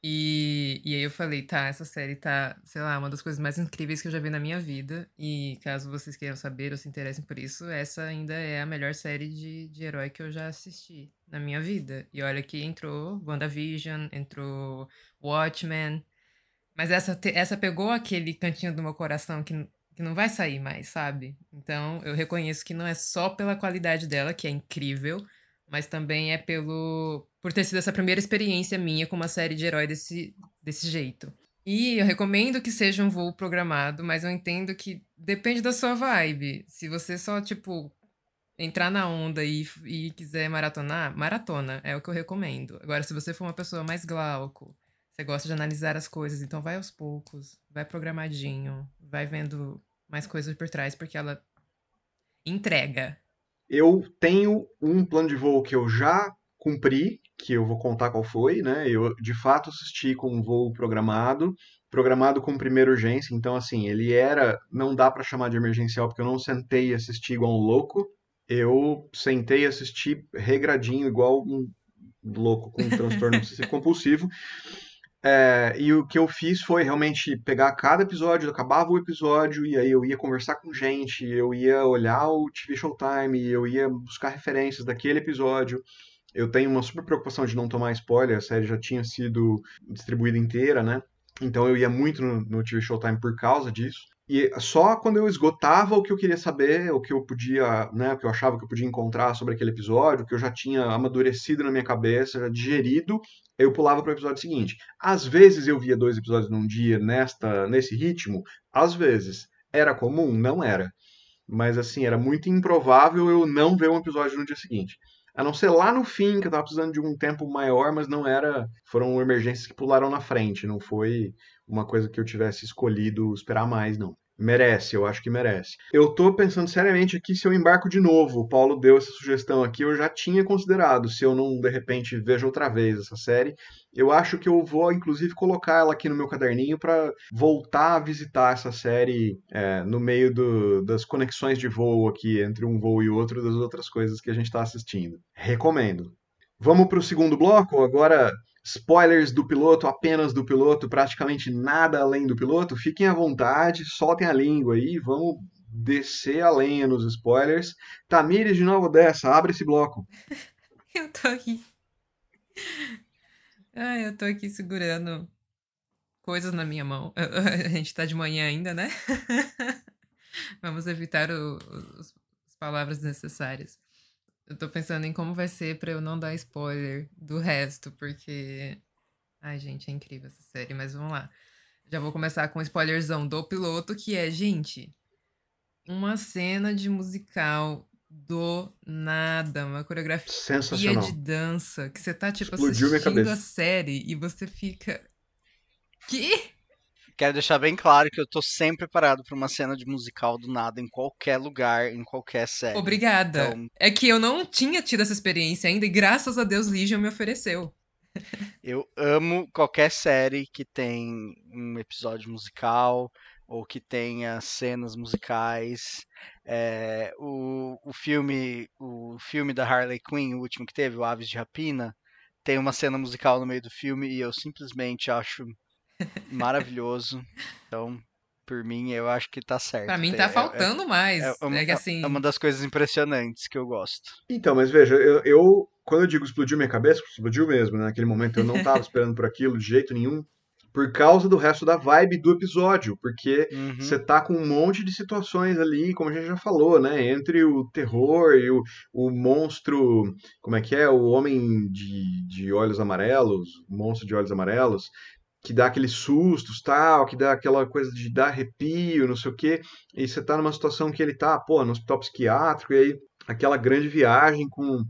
C: E, e aí eu falei, tá, essa série tá, sei lá, uma das coisas mais incríveis que eu já vi na minha vida. E caso vocês queiram saber ou se interessem por isso, essa ainda é a melhor série de, de herói que eu já assisti na minha vida. E olha que entrou WandaVision, entrou Watchmen. Mas essa, essa pegou aquele cantinho do meu coração que que não vai sair mais, sabe? Então eu reconheço que não é só pela qualidade dela, que é incrível, mas também é pelo por ter sido essa primeira experiência minha com uma série de herói desse, desse jeito. E eu recomendo que seja um voo programado, mas eu entendo que depende da sua vibe. Se você só, tipo, entrar na onda e, e quiser maratonar, maratona, é o que eu recomendo. Agora, se você for uma pessoa mais glauco, você gosta de analisar as coisas, então vai aos poucos, vai programadinho, vai vendo mais coisas por trás, porque ela entrega
B: eu tenho um plano de voo que eu já cumpri, que eu vou contar qual foi, né? Eu de fato assisti com um voo programado, programado com primeira urgência, então assim, ele era, não dá para chamar de emergencial porque eu não sentei e assisti igual um louco. Eu sentei e assisti regradinho igual um louco com um transtorno compulsivo. É, e o que eu fiz foi realmente pegar cada episódio, acabava o episódio, e aí eu ia conversar com gente, eu ia olhar o TV Showtime, eu ia buscar referências daquele episódio. Eu tenho uma super preocupação de não tomar spoiler, a série já tinha sido distribuída inteira, né? Então eu ia muito no, no TV Showtime por causa disso. E só quando eu esgotava o que eu queria saber, o que eu podia, né, o que eu achava que eu podia encontrar sobre aquele episódio, que eu já tinha amadurecido na minha cabeça, já digerido, eu pulava para o episódio seguinte. Às vezes eu via dois episódios num dia nesta nesse ritmo, às vezes era comum, não era. Mas assim, era muito improvável eu não ver um episódio no dia seguinte. A não ser lá no fim, que eu tava precisando de um tempo maior, mas não era. Foram emergências que pularam na frente, não foi uma coisa que eu tivesse escolhido esperar mais, não. Merece, eu acho que merece. Eu tô pensando seriamente aqui se eu embarco de novo. O Paulo deu essa sugestão aqui, eu já tinha considerado. Se eu não, de repente, vejo outra vez essa série, eu acho que eu vou, inclusive, colocar ela aqui no meu caderninho para voltar a visitar essa série é, no meio do, das conexões de voo aqui entre um voo e outro, das outras coisas que a gente está assistindo. Recomendo. Vamos para o segundo bloco? Agora spoilers do piloto, apenas do piloto, praticamente nada além do piloto, fiquem à vontade, soltem a língua aí, vamos descer a lenha nos spoilers. Tamires, de novo dessa, abre esse bloco.
C: eu tô aqui. Ah, eu tô aqui segurando coisas na minha mão. A gente tá de manhã ainda, né? Vamos evitar o, os, as palavras necessárias. Eu tô pensando em como vai ser pra eu não dar spoiler do resto, porque. Ai, gente, é incrível essa série, mas vamos lá. Já vou começar com um spoilerzão do piloto, que é, gente, uma cena de musical do nada. Uma coreografia de dança. Que você tá, tipo,
B: Explodiu
C: assistindo a série e você fica. Que?
D: Quero deixar bem claro que eu tô sempre preparado pra uma cena de musical do nada, em qualquer lugar, em qualquer série.
C: Obrigada.
D: Então-
C: É que eu não tinha tido essa experiência ainda e graças a Deus Legion me ofereceu.
D: Eu amo qualquer série que tem um episódio musical ou que tenha cenas musicais. É, o, o filme o filme da Harley Quinn, o último que teve, o Aves de Rapina, tem uma cena musical no meio do filme e eu simplesmente acho maravilhoso. Então, por mim, eu acho que tá certo.
C: Pra mim
D: É-
C: tá
D: é-
C: faltando mais.
D: é,
C: É,
D: uma-
C: que assim.
D: é uma das coisas impressionantes que eu gosto.
B: Então, mas veja, eu, eu- quando eu digo explodiu minha cabeça, explodiu mesmo, né? Naquele momento eu não tava esperando por aquilo de jeito nenhum, por causa do resto da vibe do episódio, porque
D: Uhum.
B: você tá com um monte de situações ali, como a gente já falou, né? Entre o terror e o, o monstro, como é que é? O homem de, de olhos amarelos, o monstro de olhos amarelos, que dá aqueles sustos, tal, que dá aquela coisa de dar arrepio, não sei o quê, e você tá numa situação que ele tá, pô, no hospital psiquiátrico, e aí aquela grande viagem com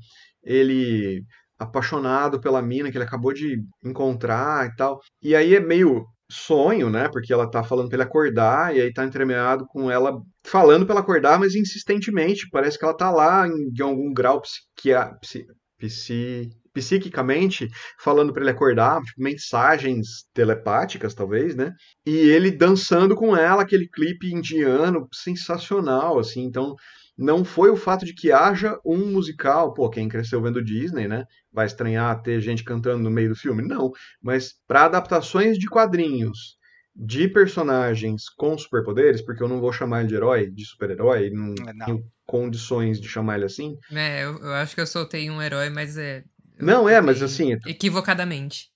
B: ele apaixonado pela mina que ele acabou de encontrar e tal. E aí é meio sonho, né? Porque ela tá falando pra ele acordar e aí tá entremeado com ela falando pra ela acordar, mas insistentemente. Parece que ela tá lá em, de algum grau psiquia, psi, psi, psiquicamente falando pra ele acordar, tipo, mensagens telepáticas, talvez, né? E ele dançando com ela, aquele clipe indiano sensacional, assim. Então, não foi o fato de que haja um musical, pô, quem cresceu vendo Disney, né? Vai estranhar ter gente cantando no meio do filme? Não. Mas para adaptações de quadrinhos de personagens com superpoderes, porque eu não vou chamar ele de herói, de super-herói, não
D: Não.
B: tenho condições de chamar ele assim.
C: É, eu, eu acho que eu soltei um herói, mas é.
B: Não, é, mas assim,
C: Equivocadamente.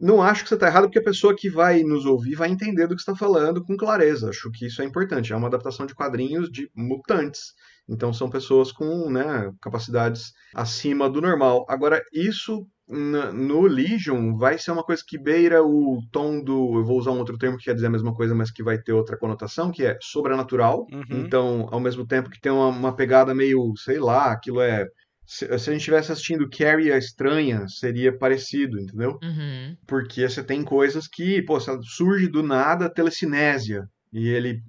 B: Não acho que você está errado, porque a pessoa que vai nos ouvir vai entender do que você está falando com clareza. Acho que isso é importante. É uma adaptação de quadrinhos de mutantes. Então são pessoas com né, capacidades acima do normal. Agora, isso no Legion vai ser uma coisa que beira o tom do. Eu vou usar um outro termo que quer dizer a mesma coisa, mas que vai ter outra conotação, que é sobrenatural.
D: Uhum.
B: Então, ao mesmo tempo que tem uma, uma pegada meio, sei lá, aquilo é. Se, se a gente estivesse assistindo Carrie a Estranha, seria parecido, entendeu?
C: Uhum.
B: Porque você tem coisas que, pô, surge do nada a telecinésia. E ele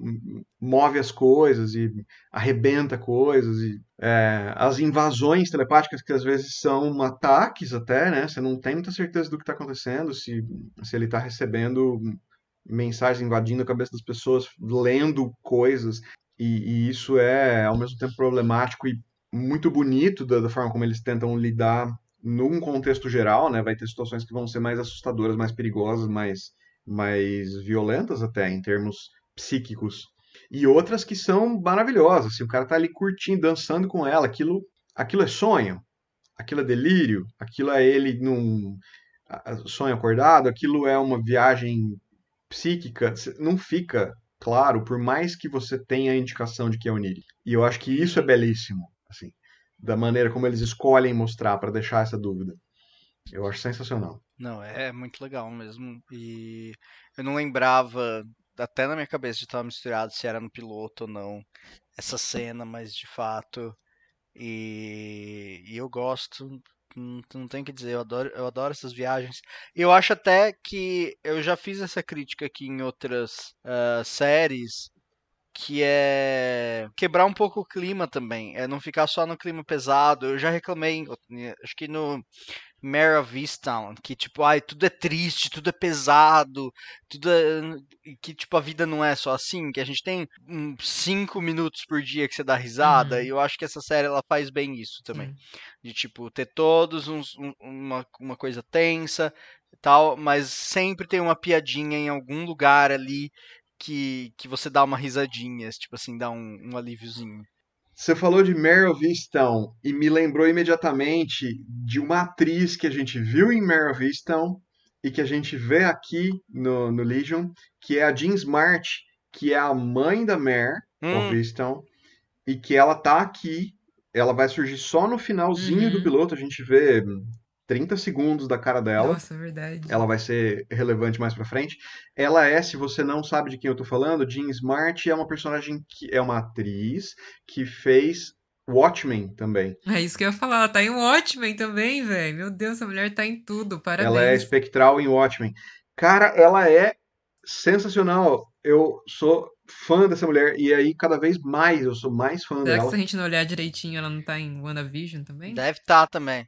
B: move as coisas e arrebenta coisas. E, é, as invasões telepáticas, que às vezes são ataques até, né? Você não tem muita certeza do que está acontecendo, se, se ele está recebendo mensagens invadindo a cabeça das pessoas, lendo coisas. E, e isso é, ao mesmo tempo, problemático e muito bonito da, da forma como eles tentam lidar num contexto geral, né? Vai ter situações que vão ser mais assustadoras, mais perigosas, mais, mais violentas até, em termos psíquicos. E outras que são maravilhosas. Se o cara tá ali curtindo, dançando com ela, aquilo, aquilo é sonho, aquilo é delírio, aquilo é ele num sonho acordado, aquilo é uma viagem psíquica. Não fica claro, por mais que você tenha a indicação de que é onírico. E eu acho que isso é belíssimo, assim, da maneira como eles escolhem mostrar para deixar essa dúvida. Eu acho sensacional.
D: Não, é muito legal mesmo. E eu não lembrava, até na minha cabeça já estava misturado se era no piloto ou não, essa cena, mas de fato. E, e eu gosto, não, não tem que dizer, eu adoro, eu adoro essas viagens. Eu acho até que eu já fiz essa crítica aqui em outras ah, séries, que é quebrar um pouco o clima também, é não ficar só no clima pesado. Eu já reclamei, acho que no Mare of Easttown, que tipo, ai, tudo é triste, tudo é pesado, tudo é... que tipo, a vida não é só assim, que a gente tem cinco minutos por dia que você dá risada,
C: Uhum.
D: e eu acho que essa série ela faz bem isso também.
C: Sim.
D: De tipo, ter todos uns, um- uma, uma coisa tensa e tal, mas sempre tem uma piadinha em algum lugar ali que, que você dá uma risadinha, tipo assim, dá um, um alíviozinho.
B: Você falou de Meryl Easttown e me lembrou imediatamente de uma atriz que a gente viu em Meryl Easttown e que a gente vê aqui no, no Legion, que é a Jean Smart, que é a mãe da Mare
D: Hum,
B: of Easttown e que ela tá aqui. Ela vai surgir só no finalzinho
C: Uhum.
B: do piloto, a gente vê 30 segundos da cara dela.
C: Nossa, é verdade.
B: Ela vai ser relevante mais pra frente. Ela é, se você não sabe de quem eu tô falando, Jean Smart é uma personagem que é uma atriz que fez Watchmen também.
C: É isso que eu ia falar, ela tá em Watchmen também, velho. Meu Deus, essa mulher tá em tudo, parabéns.
B: Ela é espectral em Watchmen. Cara, ela é sensacional. Eu sou fã dessa mulher. E aí, cada vez mais, eu sou mais fã
C: Será
B: dela.
C: que se a gente não olhar direitinho, ela não tá em WandaVision também?
D: Deve estar também.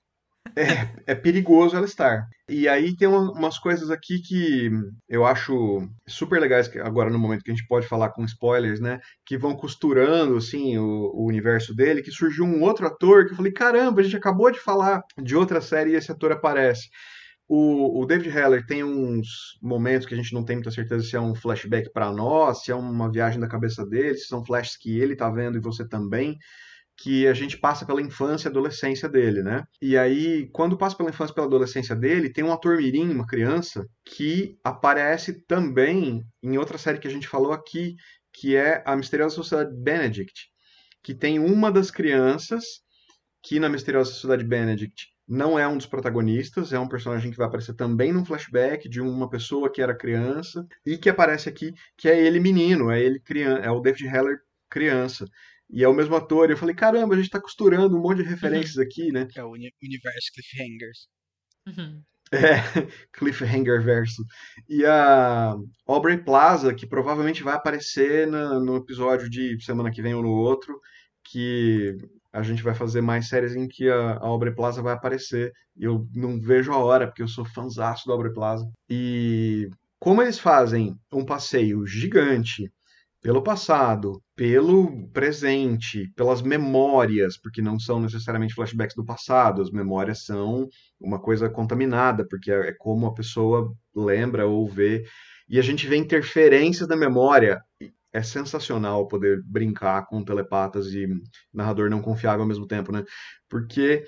B: É, é perigoso ela estar. E aí tem uma- umas coisas aqui que eu acho super legais, agora no momento que a gente pode falar com spoilers, né? Que vão costurando, assim, o, o universo dele, que surgiu um outro ator que eu falei, caramba, a gente acabou de falar de outra série e esse ator aparece. O, o David Heller tem uns momentos que a gente não tem muita certeza se é um flashback para nós, se é uma viagem da cabeça dele, se são flashes que ele tá vendo e você também que a gente passa pela infância e adolescência dele, né? E aí, quando passa pela infância e pela adolescência dele, tem um ator mirim, uma criança, que aparece também em outra série que a gente falou aqui, que é a Misteriosa Sociedade Benedict, que tem uma das crianças que na Misteriosa Sociedade Benedict não é um dos protagonistas, é um personagem que vai aparecer também num flashback de uma pessoa que era criança e que aparece aqui, que é ele menino, é ele criança, é o David Heller criança. E é o mesmo ator. E eu falei, caramba, a gente tá costurando um monte de referências aqui, né?
D: É o uni- universo Cliffhangers.
C: Uhum.
B: É, Cliffhanger verso. E a Aubrey Plaza, que provavelmente vai aparecer na- no episódio de semana que vem ou no outro, que a gente vai fazer mais séries em que a, a Aubrey Plaza vai aparecer. E eu não vejo a hora, porque eu sou fãzaço da Aubrey Plaza. E como eles fazem um passeio gigante pelo passado, pelo presente, pelas memórias, porque não são necessariamente flashbacks do passado, as memórias são uma coisa contaminada, porque é é como a pessoa lembra ou vê. E a gente vê interferências da memória. É sensacional poder brincar com telepatas e narrador não confiável ao mesmo tempo, né? Porque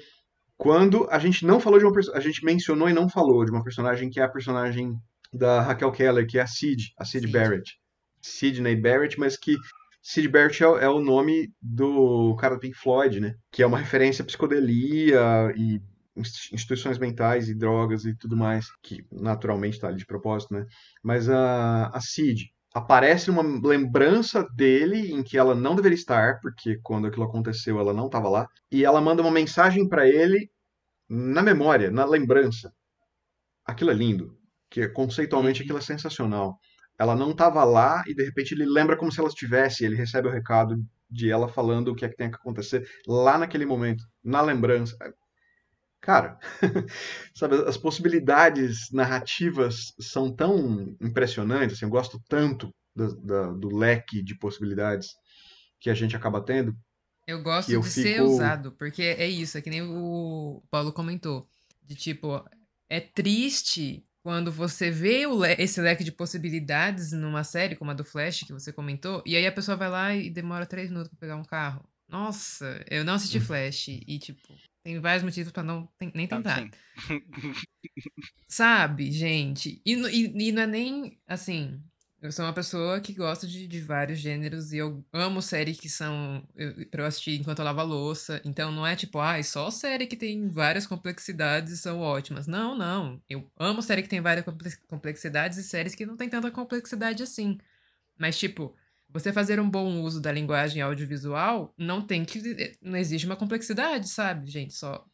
B: quando a gente não falou de uma personagem, a gente mencionou e não falou de uma personagem que é a personagem da Raquel Keller, que é a Sid, a Sid
C: Sid.
B: Barrett. Sidney Barrett, mas que Sid Barrett é, o- é o nome do cara do Pink Floyd, né? Que é uma referência à psicodelia e ins- instituições mentais e drogas e tudo mais, que naturalmente tá ali de propósito, né? Mas a, a Sid aparece numa lembrança dele em que ela não deveria estar, porque quando aquilo aconteceu ela não estava lá, e ela manda uma mensagem para ele na memória, na lembrança. Aquilo é lindo, que conceitualmente
D: Uhum.
B: aquilo é sensacional. Ela não estava lá e de repente ele lembra como se ela estivesse, ele recebe o recado de ela falando o que é que tem que acontecer lá naquele momento, na lembrança. Cara, sabe, as possibilidades narrativas são tão impressionantes, assim, eu gosto tanto do, da- do leque de possibilidades que a gente acaba tendo.
C: Eu gosto
B: eu
C: de ser
B: fico-
C: usado, porque é isso, é que nem o Paulo comentou. De tipo, é triste quando você vê o le- esse leque de possibilidades numa série como a do Flash, que você comentou, e aí a pessoa vai lá e demora três minutos pra pegar um carro. Nossa, eu não assisti Flash, e tipo, tem vários motivos pra não nem
D: Então,
C: tentar. Sabe, gente? E, e, e não é nem assim. Eu sou uma pessoa que gosta de, de vários gêneros e eu amo séries que são eu, pra eu assistir enquanto eu lavo a louça. Então não é tipo, ai, só série que tem várias complexidades e são ótimas. Não, não. Eu amo série que tem várias comple- complexidades e séries que não tem tanta complexidade assim. Mas, tipo, você fazer um bom uso da linguagem audiovisual não tem que. Não existe uma complexidade, sabe, gente? Só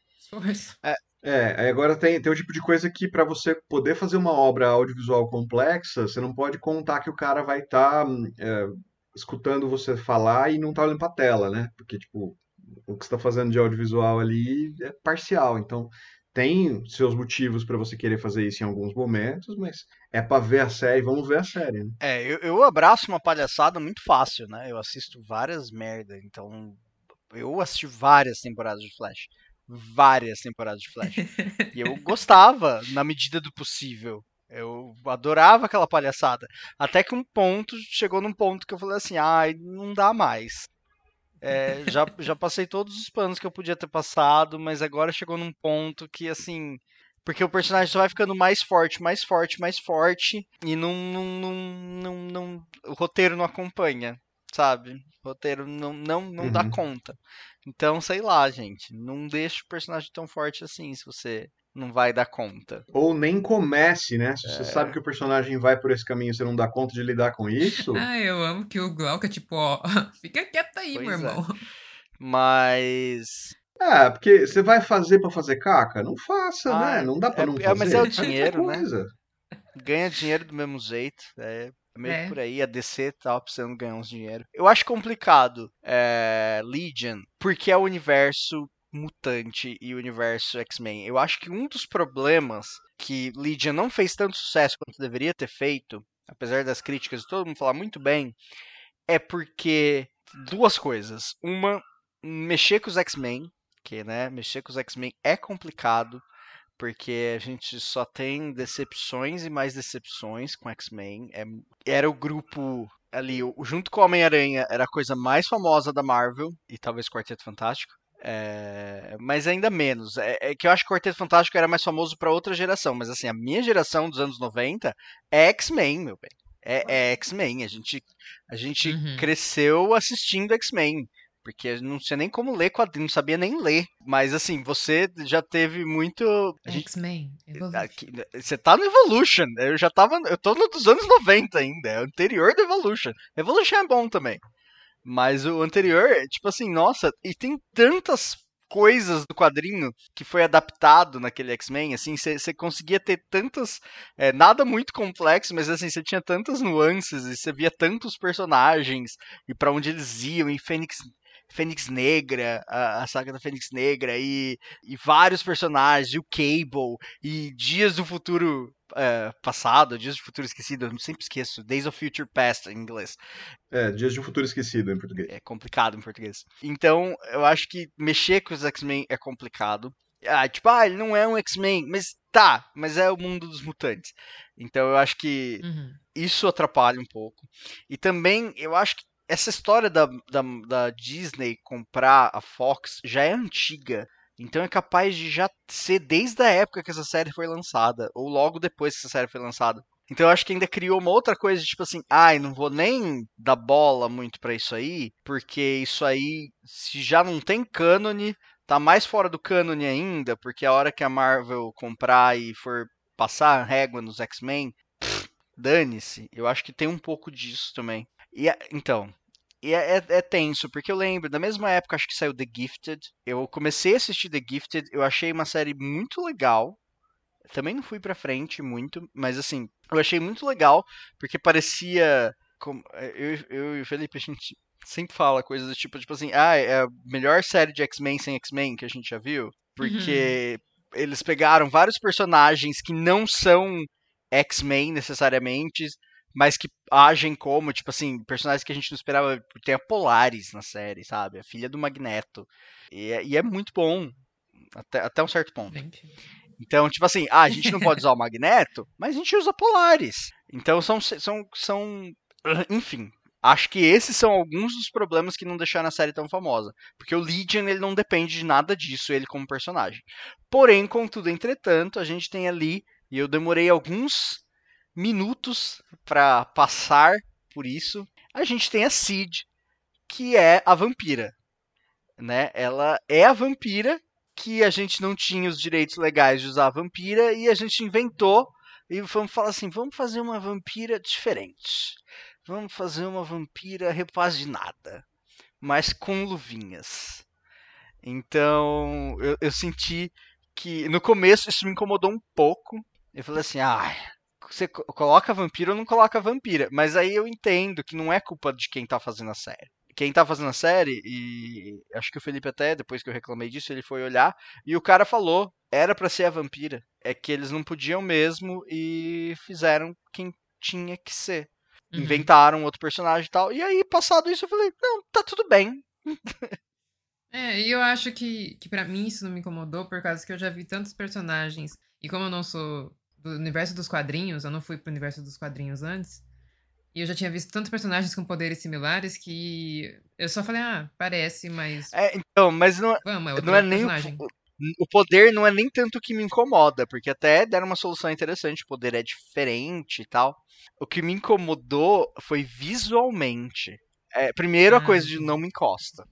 B: É, aí agora tem, tem o tipo de coisa que para você poder fazer uma obra audiovisual complexa, você não pode contar que o cara vai estar escutando você falar e não tá olhando pra tela, né? Porque, tipo, o que você tá fazendo de audiovisual ali é parcial. Então, tem seus motivos para você querer fazer isso em alguns momentos, mas é pra ver a série, vamos ver a série, né?
D: É, eu, eu abraço uma palhaçada muito fácil, né? Eu assisto várias merda, então eu assisti várias temporadas de Flash. Várias temporadas de Flash. E eu gostava, na medida do possível. Eu adorava aquela palhaçada. Até que um ponto, chegou num ponto que eu falei assim, ai, não dá mais. É, já, já passei todos os panos que eu podia ter passado, mas agora chegou num ponto que, assim. Porque o personagem só vai ficando mais forte, mais forte, mais forte. E não. não, não, não, não- o roteiro não acompanha, sabe? O roteiro não, não, não dá
B: Uhum.
D: conta. Então, sei lá, gente. Não deixa o personagem tão forte assim se você não vai dar conta.
B: Ou nem comece, né? Se
D: É.
B: você sabe que o personagem vai por esse caminho e você não dá conta de lidar com isso,
C: Ah, eu amo que o Glauca, tipo, ó, fica quieto aí,
D: Pois
C: meu
D: é.
C: irmão.
D: Mas.
B: É, porque você vai fazer pra fazer caca? Não faça,
D: Ah,
B: né? Não dá pra
D: é-
B: não
D: é,
B: fazer.
D: mas é o dinheiro, né?
B: coisa.
D: ganha dinheiro do mesmo jeito. É meio que
C: É.
D: por aí. A DC tava precisando ganhar uns dinheiro. Eu acho complicado é, Legion, porque é o universo mutante e o universo X-Men. Eu acho que um dos problemas que Legion não fez tanto sucesso quanto deveria ter feito, apesar das críticas e todo mundo falar muito bem, é porque duas coisas. Uma, mexer com os X-Men, que né, mexer com os X-Men é complicado porque a gente só tem decepções e mais decepções com X-Men. É- era o grupo ali, junto com o Homem-Aranha, era a coisa mais famosa da Marvel, e talvez Quarteto Fantástico. É, mas ainda menos. É, é que eu acho que o Quarteto Fantástico era mais famoso para outra geração, mas assim, a minha geração dos anos 90 é X-Men, meu bem. É, é X-Men. A gente, a gente
C: Uhum.
D: cresceu assistindo X-Men. Porque não tinha nem como ler quadrinho, não sabia nem ler. Mas assim, você já teve muito. Gente
C: X-Men.
D: Você tá no Evolution. Eu já tava. Eu tô dos anos 90 ainda. É o anterior do Evolution. Evolution é bom também. Mas o anterior, é tipo assim, nossa, e tem tantas coisas do quadrinho que foi adaptado naquele X-Men, assim, você conseguia ter tantas. é, nada muito complexo, mas assim, você tinha tantas nuances e você via tantos personagens e pra onde eles iam, e Fênix. Fênix Negra, a, a saga da Fênix Negra, e, e vários personagens, e o Cable, e Dias do Futuro é, Passado, Dias do Futuro Esquecido, eu sempre esqueço, Days of Future Past em inglês.
B: É, Dias um Futuro Esquecido em português.
D: É complicado em português. Então, eu acho que mexer com os X-Men é complicado. Ah, tipo, ah, ele não é um X-Men, mas tá, mas é o mundo dos mutantes. Então, eu acho que
C: Uhum.
D: isso atrapalha um pouco. E também, eu acho que essa história da, da, da Disney comprar a Fox já é antiga. Então é capaz de já ser desde a época que essa série foi lançada, ou logo depois que essa série foi lançada. Então eu acho que ainda criou uma outra coisa, tipo assim, ai, não vou nem dar bola muito pra isso aí, porque isso aí, se já não tem cânone, tá mais fora do cânone ainda, porque a hora que a Marvel comprar e for passar a régua nos X-Men, dane-se. Eu acho que tem um pouco disso também. E então, e é, é- é tenso, porque eu lembro, da mesma época acho que saiu The Gifted. Eu comecei a assistir The Gifted, eu achei uma série muito legal. Também não fui pra frente muito, mas assim, eu achei muito legal, porque parecia. Como, eu, eu e o Felipe, a gente sempre fala coisas do tipo, tipo assim, ah, é a melhor série de X-Men sem X-Men que a gente já viu. Porque eles pegaram vários personagens que não são X-Men necessariamente, mas que agem como, tipo assim, personagens que a gente não esperava. Tem a Polaris na série, sabe? A filha do Magneto. E é, e é muito bom. Até, até um certo ponto. Então, tipo assim, ah, a gente não pode usar o Magneto, mas a gente usa Polaris. Então são. são, são enfim. Acho que esses são alguns dos problemas que não deixaram a série tão famosa. Porque o Legion ele não depende de nada disso, ele como personagem. Porém, contudo, entretanto, a gente tem ali, e eu demorei alguns minutos pra passar por isso. A gente tem a Cid, que é a vampira. Né? Ela é a vampira que a gente não tinha os direitos legais de usar a vampira e a gente inventou e vamos falar assim, vamos fazer uma vampira diferente. Vamos fazer uma vampira repaginada, mas com luvinhas. Então, eu, eu senti que no começo isso me incomodou um pouco. Eu falei assim, ah, você co- coloca vampiro ou não coloca vampira? Mas aí eu entendo que não é culpa de quem tá fazendo a série. Quem tá fazendo a série, e acho que o Felipe até, depois que eu reclamei disso, ele foi olhar, e o cara falou, era pra ser a vampira. É que eles não podiam mesmo e fizeram quem tinha que ser.
C: Uhum.
D: Inventaram outro personagem e tal. E aí, passado isso, eu falei, não, tá tudo bem.
C: É, e eu acho que, que para mim isso não me incomodou, por causa que eu já vi tantos personagens. E como eu não sou do universo dos quadrinhos, eu não fui pro universo dos quadrinhos antes. E eu já tinha visto tantos personagens com poderes similares que eu só falei, ah, parece, mas
D: É, então, mas não,
C: vamos, é
D: não é nem o, o poder não é nem tanto que me incomoda, porque até deram uma solução interessante, o poder é diferente e tal. O que me incomodou foi visualmente. É, primeiro a
C: Ah,
D: coisa de
C: entendi.
D: não me encosta.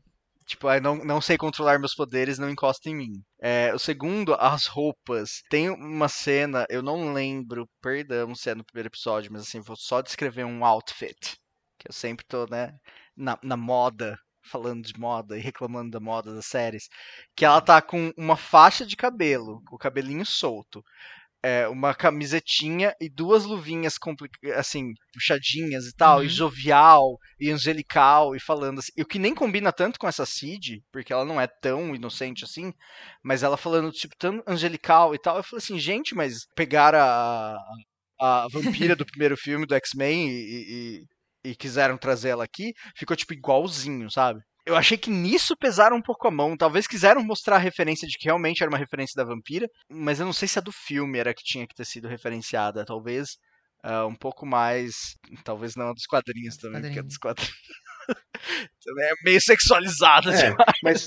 D: Tipo, não, não sei controlar meus poderes, não encosta em mim. É, o segundo, as roupas. Tem uma cena, eu não lembro, perdão se é no primeiro episódio, mas assim, vou só descrever um outfit. Que eu sempre tô, né, na, na moda falando de moda e reclamando da moda das séries, que ela tá com uma faixa de cabelo, o cabelinho solto, é, uma camisetinha e duas luvinhas assim, puxadinhas e tal, uhum. e jovial e angelical e falando assim, o que nem combina tanto com essa Cid, porque ela não é tão inocente assim, mas ela falando tipo tão angelical e tal, eu falei assim, gente, mas pegaram a, a vampira do primeiro filme do X-Men e, e, e quiseram trazer ela aqui, ficou tipo igualzinho, sabe? Eu achei que nisso pesaram um pouco a mão. Talvez quiseram mostrar a referência de que realmente era uma referência da vampira, mas eu não sei se a do filme era que tinha que ter sido referenciada. Talvez uh, um pouco mais. Talvez não a dos quadrinhos também, porque a dos quadrinhos. também é meio sexualizada é, demais.
B: Mas,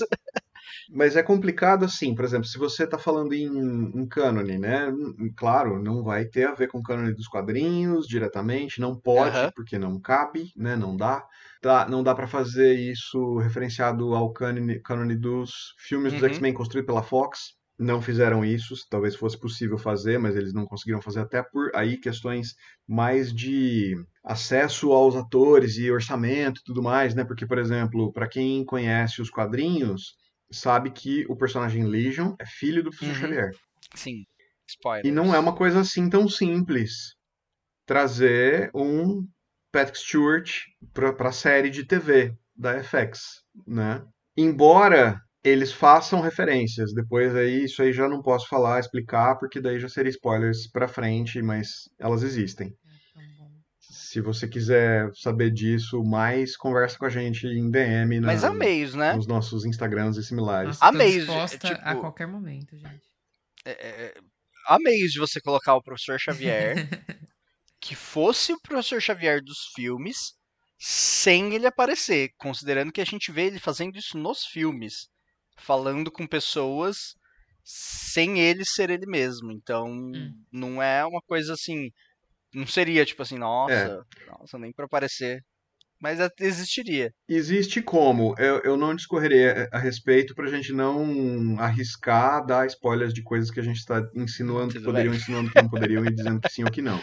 B: mas é complicado assim, por exemplo, se você está falando em, em cânone, né? Claro, não vai ter a ver com o cânone dos quadrinhos diretamente, não pode, uh -huh. porque não cabe, né? Não dá dá, não dá para fazer isso referenciado ao cânone, cânone dos filmes dos uhum. X-Men construídos pela Fox. Não fizeram isso, talvez fosse possível fazer, mas eles não conseguiram fazer até por aí questões mais de acesso aos atores e orçamento e tudo mais, né? Porque, por exemplo, para quem conhece os quadrinhos, sabe que o personagem Legion é filho do professor uhum. Xavier.
D: Sim. Spoilers.
B: E não é uma coisa assim tão simples trazer um Patrick Stewart para a série de TV da FX, né? Embora eles façam referências, depois aí isso aí já não posso falar, explicar, porque daí já seria spoilers para frente, mas elas existem. É, Se você quiser saber disso mais, conversa com a gente em DM na,
D: Mas ameios, né?
B: nos nossos Instagrams e similares.
C: Ameios. Disposta é, tipo, a qualquer momento, gente.
D: É, é, ameios de você colocar o professor Xavier que fosse o professor Xavier dos filmes sem ele aparecer, considerando que a gente vê ele fazendo isso nos filmes, falando com pessoas sem ele ser ele mesmo. Então, hum. não é uma coisa assim, não seria tipo assim, nossa, é. nossa, nem para aparecer. Mas existiria.
B: Existe como. Eu, eu não discorrerei a, respeito pra gente não arriscar dar spoilers de coisas que a gente está insinuando Tudo que poderiam, bem. insinuando que não poderiam e dizendo que sim ou que não.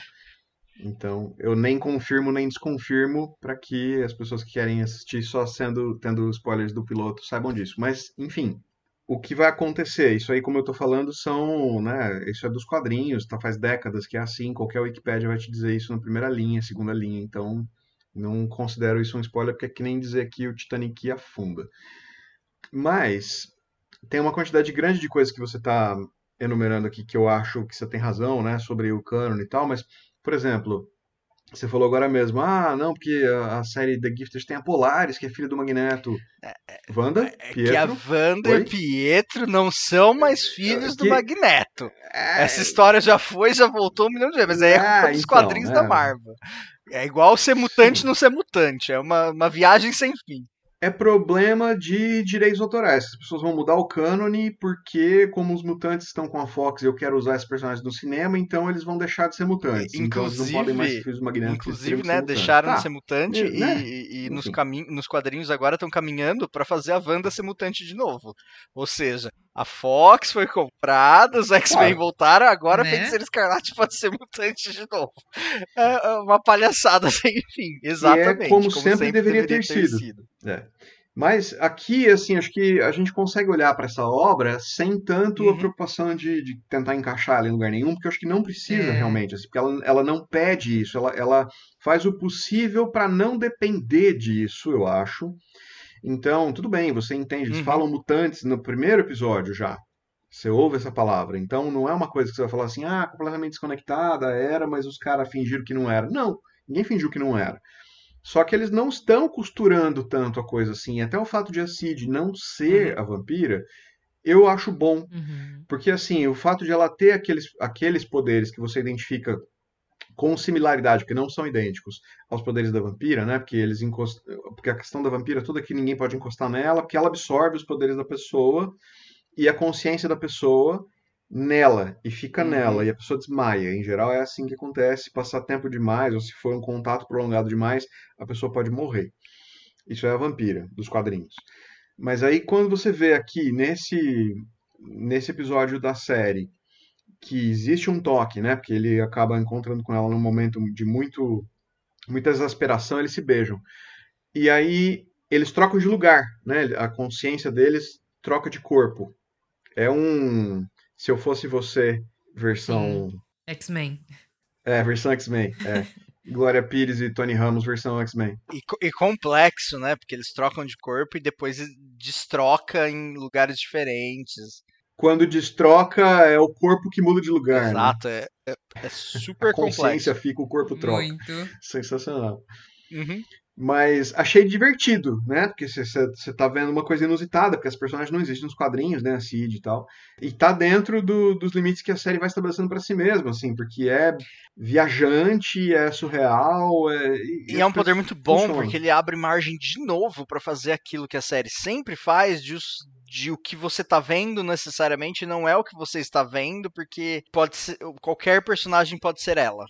B: Então, eu nem confirmo nem desconfirmo para que as pessoas que querem assistir só sendo tendo spoilers do piloto saibam disso. Mas, enfim, o que vai acontecer? Isso aí, como eu estou falando, são, né, isso é dos quadrinhos, tá faz décadas que é assim, qualquer Wikipedia vai te dizer isso na primeira linha, segunda linha, então não considero isso um spoiler porque é que nem dizer que o Titanic afunda. Mas tem uma quantidade grande de coisas que você está enumerando aqui que eu acho que você tem razão, né, sobre o canon e tal, mas por exemplo, você falou agora mesmo, ah, não, porque a, a série The Gifters tem a Polaris, que é filha do Magneto. É, é Wanda,
D: é,
B: Pietro.
D: Que a Wanda Oi? e Pietro não são mais filhos que... do Magneto. É... Essa história já foi, já voltou um milhão de vezes, mas aí é culpa dos então, quadrinhos da Marvel. É igual ser mutante não ser mutante, é uma, uma viagem sem fim
B: é problema de direitos autorais. As pessoas vão mudar o cânone porque, como os mutantes estão com a Fox e eu quero usar esses personagens no cinema, então eles vão deixar de ser mutantes.
D: Inclusive, então
B: eles não
D: podem
B: mais.
D: Inclusive, né, deixaram tá. de ser mutante e, né? e, e nos, nos quadrinhos agora estão caminhando para fazer a Wanda ser mutante de novo. Ou seja, a Fox foi comprada, os X-Men voltaram, agora né? a Feiticeira Escarlate pode ser mutante de novo. É, é uma palhaçada sem fim. Exatamente.
B: é como, como sempre, sempre, deveria, deveria ter, ter, sido. sido. É. Mas aqui, assim, acho que a gente consegue olhar para essa obra sem tanto uhum. a preocupação de, de, tentar encaixar ela em lugar nenhum, porque eu acho que não precisa é. realmente, assim, porque ela, ela não pede isso, ela, ela faz o possível para não depender disso, eu acho. Então, tudo bem, você entende, eles uhum. falam mutantes no primeiro episódio já. Você ouve essa palavra. Então, não é uma coisa que você vai falar assim, ah, completamente desconectada, era, mas os caras fingiram que não era. Não, ninguém fingiu que não era. Só que eles não estão costurando tanto a coisa assim. Até o fato de a Cid não ser uhum. a vampira, eu acho bom. Uhum. Porque, assim, o fato de ela ter aqueles, aqueles poderes que você identifica com similaridade, porque não são idênticos aos poderes da vampira, né? Porque eles encost... porque a questão da vampira toda é que ninguém pode encostar nela, porque ela absorve os poderes da pessoa e a consciência da pessoa nela e fica uhum. nela e a pessoa desmaia. Em geral é assim que acontece, passar tempo demais ou se for um contato prolongado demais, a pessoa pode morrer. Isso é a vampira dos quadrinhos. Mas aí quando você vê aqui nesse nesse episódio da série que existe um toque, né? Porque ele acaba encontrando com ela num momento de muito muita exasperação, eles se beijam. E aí eles trocam de lugar, né? A consciência deles troca de corpo. É um. Se eu fosse você, versão.
C: X-Men.
B: É, versão X-Men. É. Glória Pires e Tony Ramos, versão X-Men.
D: E, e, complexo, né? Porque eles trocam de corpo e depois destroca em lugares diferentes.
B: Quando destroca, é o corpo que muda de lugar.
D: Né? Exato,
B: né?
D: é, é, é, super
B: A consciência
D: complexo.
B: fica, o corpo troca.
C: Muito.
B: Sensacional.
D: Uhum.
B: Mas achei divertido, né? Porque você tá vendo uma coisa inusitada, porque as personagens não existem nos quadrinhos, né? A Cid e tal. E tá dentro do, dos limites que a série vai estabelecendo para si mesma, assim, porque é viajante, é surreal. É,
D: e, e é um poder muito bom, funciona. porque ele abre margem de novo para fazer aquilo que a série sempre faz, de, de o que você tá vendo necessariamente não é o que você está vendo, porque pode ser, qualquer personagem pode ser ela.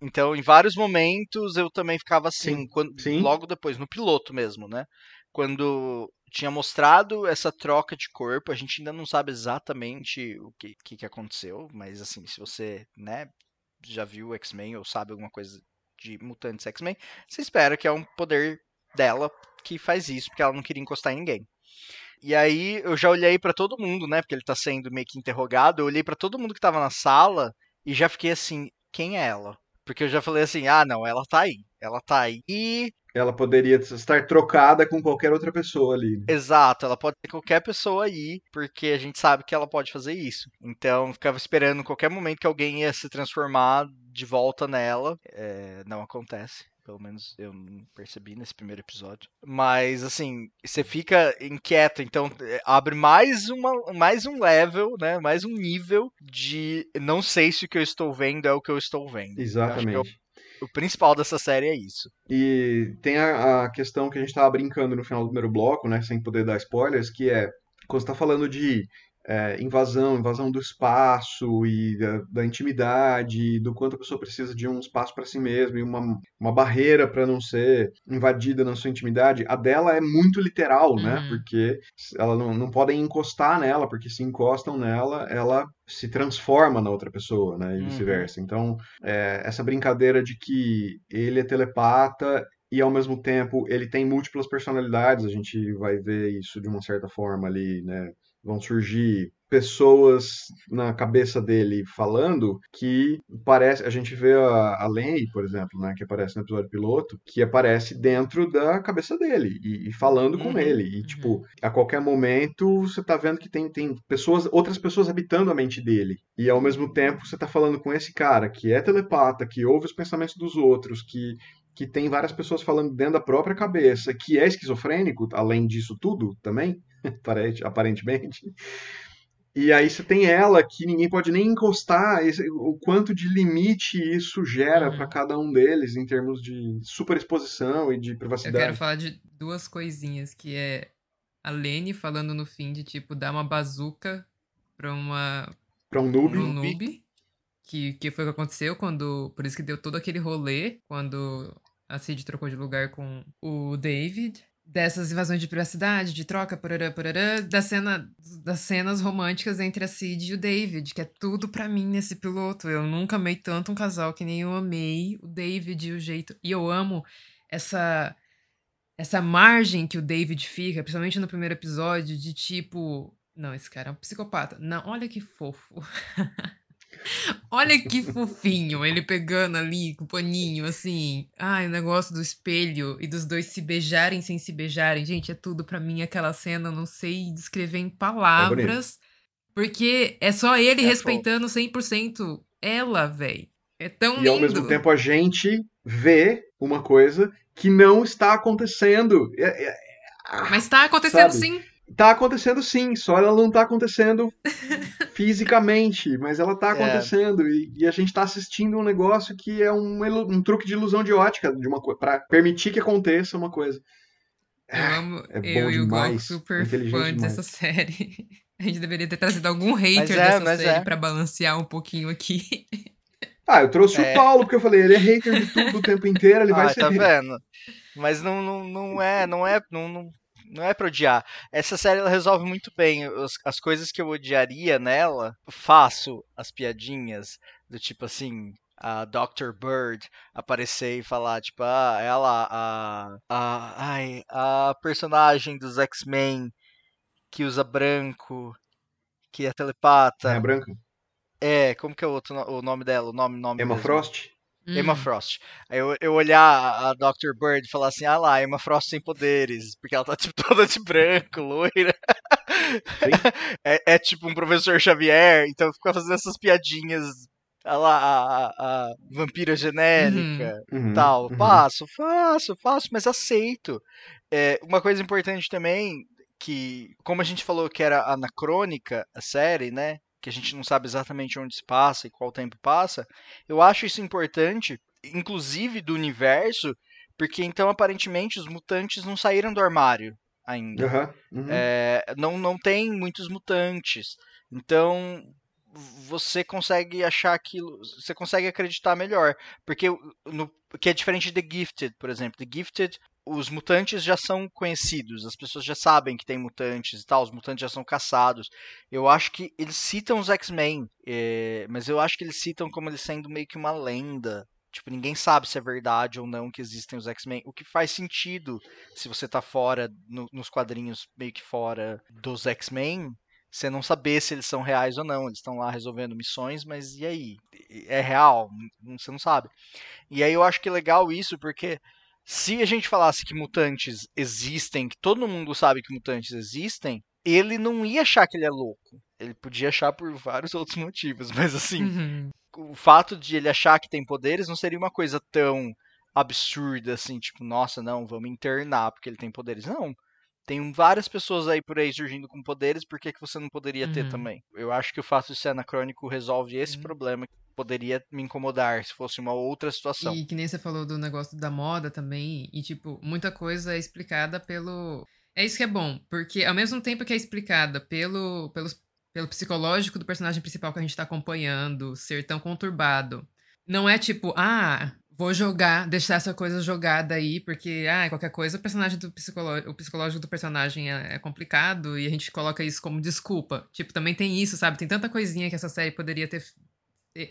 D: Então, em vários momentos eu também ficava assim,
B: Sim.
D: quando,
B: Sim.
D: logo depois, no piloto mesmo, né? Quando tinha mostrado essa troca de corpo, a gente ainda não sabe exatamente o que, que, que aconteceu, mas assim, se você, né, já viu X-Men ou sabe alguma coisa de mutantes X-Men, você espera que é um poder dela que faz isso, porque ela não queria encostar em ninguém. E aí eu já olhei para todo mundo, né, porque ele tá sendo meio que interrogado, eu olhei para todo mundo que tava na sala e já fiquei assim, quem é ela? Porque eu já falei assim, ah, não, ela tá aí. Ela tá aí. E.
B: Ela poderia estar trocada com qualquer outra pessoa ali. Né?
D: Exato, ela pode ter qualquer pessoa aí, porque a gente sabe que ela pode fazer isso. Então, ficava esperando em qualquer momento que alguém ia se transformar de volta nela. É, não acontece. Pelo menos eu não percebi nesse primeiro episódio. Mas, assim, você fica inquieto. Então, abre mais, uma, mais um level, né? Mais um nível de não sei se o que eu estou vendo é o que eu estou vendo.
B: Exatamente.
D: O, o, principal dessa série é isso.
B: E tem a, a questão que a gente estava brincando no final do primeiro bloco, né? Sem poder dar spoilers, que é quando você está falando de é, invasão, invasão do espaço e da, da, intimidade, do quanto a pessoa precisa de um espaço para si mesma e uma, uma barreira para não ser invadida na sua intimidade, a dela é muito literal, né?
C: Uhum.
B: Porque ela não, não podem encostar nela, porque se encostam nela, ela se transforma na outra pessoa, né? E
D: Uhum.
B: vice-versa. Então, é, essa brincadeira de que ele é telepata e ao mesmo tempo ele tem múltiplas personalidades, a gente vai ver isso de uma certa forma ali, né? Vão surgir pessoas na cabeça dele falando que parece. A gente vê a, a Lei, por exemplo, né, que aparece no episódio piloto, que aparece dentro da cabeça dele e, e falando com
D: Uhum,
B: ele. E, tipo, a qualquer momento você tá vendo que tem, tem pessoas, outras pessoas habitando a mente dele. E ao mesmo tempo você tá falando com esse cara que é telepata, que ouve os pensamentos dos outros, que que tem várias pessoas falando dentro da própria cabeça, que é esquizofrênico, além disso tudo também, aparentemente. E aí você tem ela que ninguém pode nem encostar, o quanto de limite isso gera
C: Uhum.
B: para cada um deles em termos de superexposição e de
C: Eu
B: privacidade.
C: quero falar de duas coisinhas, que é a Lene falando no fim de, tipo, dar uma bazuca pra uma
B: Para um noob,
C: pro noob. Que, que foi o que aconteceu quando. Por isso que deu todo aquele rolê quando a Cid trocou de lugar com o David. Dessas invasões de privacidade, de troca, porará, porará, da cena, das cenas românticas entre a Cid e o David, que é tudo pra mim nesse piloto. Eu nunca amei tanto um casal que nem eu amei o David e o jeito. E eu amo essa essa margem que o David fica, principalmente no primeiro episódio, de tipo. Não, esse cara é um psicopata. Não, olha que fofo. olha que fofinho. Ele pegando ali com o paninho, assim. Ai, o negócio do espelho e dos dois se beijarem sem se beijarem. Gente, é tudo pra mim aquela cena. Não sei descrever em palavras. porque é só ele
D: É
C: respeitando 100% ela, véi. É tão
B: e
C: lindo.
B: ao mesmo tempo a gente vê uma coisa que não está acontecendo. É- é-
C: Mas tá acontecendo
B: Sabe?
C: sim.
B: Tá acontecendo sim, só ela não tá acontecendo fisicamente, mas ela tá
D: É.
B: acontecendo. E, e a gente tá assistindo um negócio que é um, um truque de ilusão de ótica de uma coisa, para permitir que aconteça uma coisa.
C: Eu amo,
B: é bom
C: eu e o Glauco
B: demais,
C: super fã
B: demais.
C: dessa série. A gente deveria ter trazido algum hater
D: é,
C: dessa série
D: é.
C: pra balancear um pouquinho aqui.
B: Ah, eu trouxe
D: É.
B: o Paulo, porque eu falei, ele é hater de tudo o tempo inteiro, ele vai
D: Ah,
B: ser
D: tá
B: hater.
D: vendo? Mas não, não, não é, não é, não, não, não é pra odiar. Essa série ela resolve muito bem as, as coisas que eu odiaria nela. Faço as piadinhas do tipo assim, a Dr. Bird aparecer e falar, tipo, ah, ela, a, a, ai, a personagem dos X-Men que usa branco, que é telepata.
B: É branca?
D: É, como que é o, outro, o nome dela? O nome, nome
B: Emma
D: mesmo?
B: Frost?
D: Emma Frost. Aí eu, eu olhar a Dr. Bird e falar assim, ah lá, Emma Frost sem poderes, porque ela tá tipo toda de branco, loira. É, é, tipo um professor Xavier, então fica fazendo essas piadinhas, ah lá, a, a, a vampira genérica
B: Uhum,
D: tal.
B: uhum.
D: Faço, faço, faço, mas aceito. É, uma coisa importante também, que como a gente falou que era anacrônica a série, né? Que a gente não sabe exatamente onde se passa e qual tempo passa, eu acho isso importante, inclusive do universo, porque então aparentemente os mutantes não saíram do armário ainda.
B: Aham, uhum.
D: É, não, não tem muitos mutantes. Então você consegue achar aquilo, você consegue acreditar melhor, porque no, que é diferente de The Gifted, por exemplo. The Gifted, os mutantes já são conhecidos, as pessoas já sabem que tem mutantes e tal, os mutantes já são caçados. Eu acho que eles citam os X-Men, é, mas eu acho que eles citam como eles sendo meio que uma lenda. Tipo, ninguém sabe se é verdade ou não que existem os X-Men. O que faz sentido se você tá fora, no, nos quadrinhos, meio que fora dos X-Men, você não saber se eles são reais ou não. Eles estão lá resolvendo missões, mas e aí? É real? Você não sabe. E aí eu acho que é legal isso, porque se a gente falasse que mutantes existem, que todo mundo sabe que mutantes existem, ele não ia achar que ele é louco. Ele podia achar por vários outros motivos, mas assim,
C: Uhum.
D: o fato de ele achar que tem poderes não seria uma coisa tão absurda assim, tipo, nossa, não, vamos internar porque ele tem poderes. Não. Tem várias pessoas aí por aí surgindo com poderes, por que, que você não poderia ter
C: Uhum.
D: também? Eu acho que o fato de ser anacrônico resolve esse
C: Sim.
D: problema poderia me incomodar se fosse uma outra situação.
C: E que nem você falou do negócio da moda também, e tipo, muita coisa é explicada pelo. É isso que é bom, porque ao mesmo tempo que é explicada pelo, pelo, pelo psicológico do personagem principal que a gente tá acompanhando ser tão conturbado, não é tipo, ah, vou jogar, deixar essa coisa jogada aí, porque, ah, qualquer coisa, o personagem do psicológico, o psicológico do personagem é, é complicado e a gente coloca isso como desculpa. Tipo, também tem isso, sabe? Tem tanta coisinha que essa série poderia ter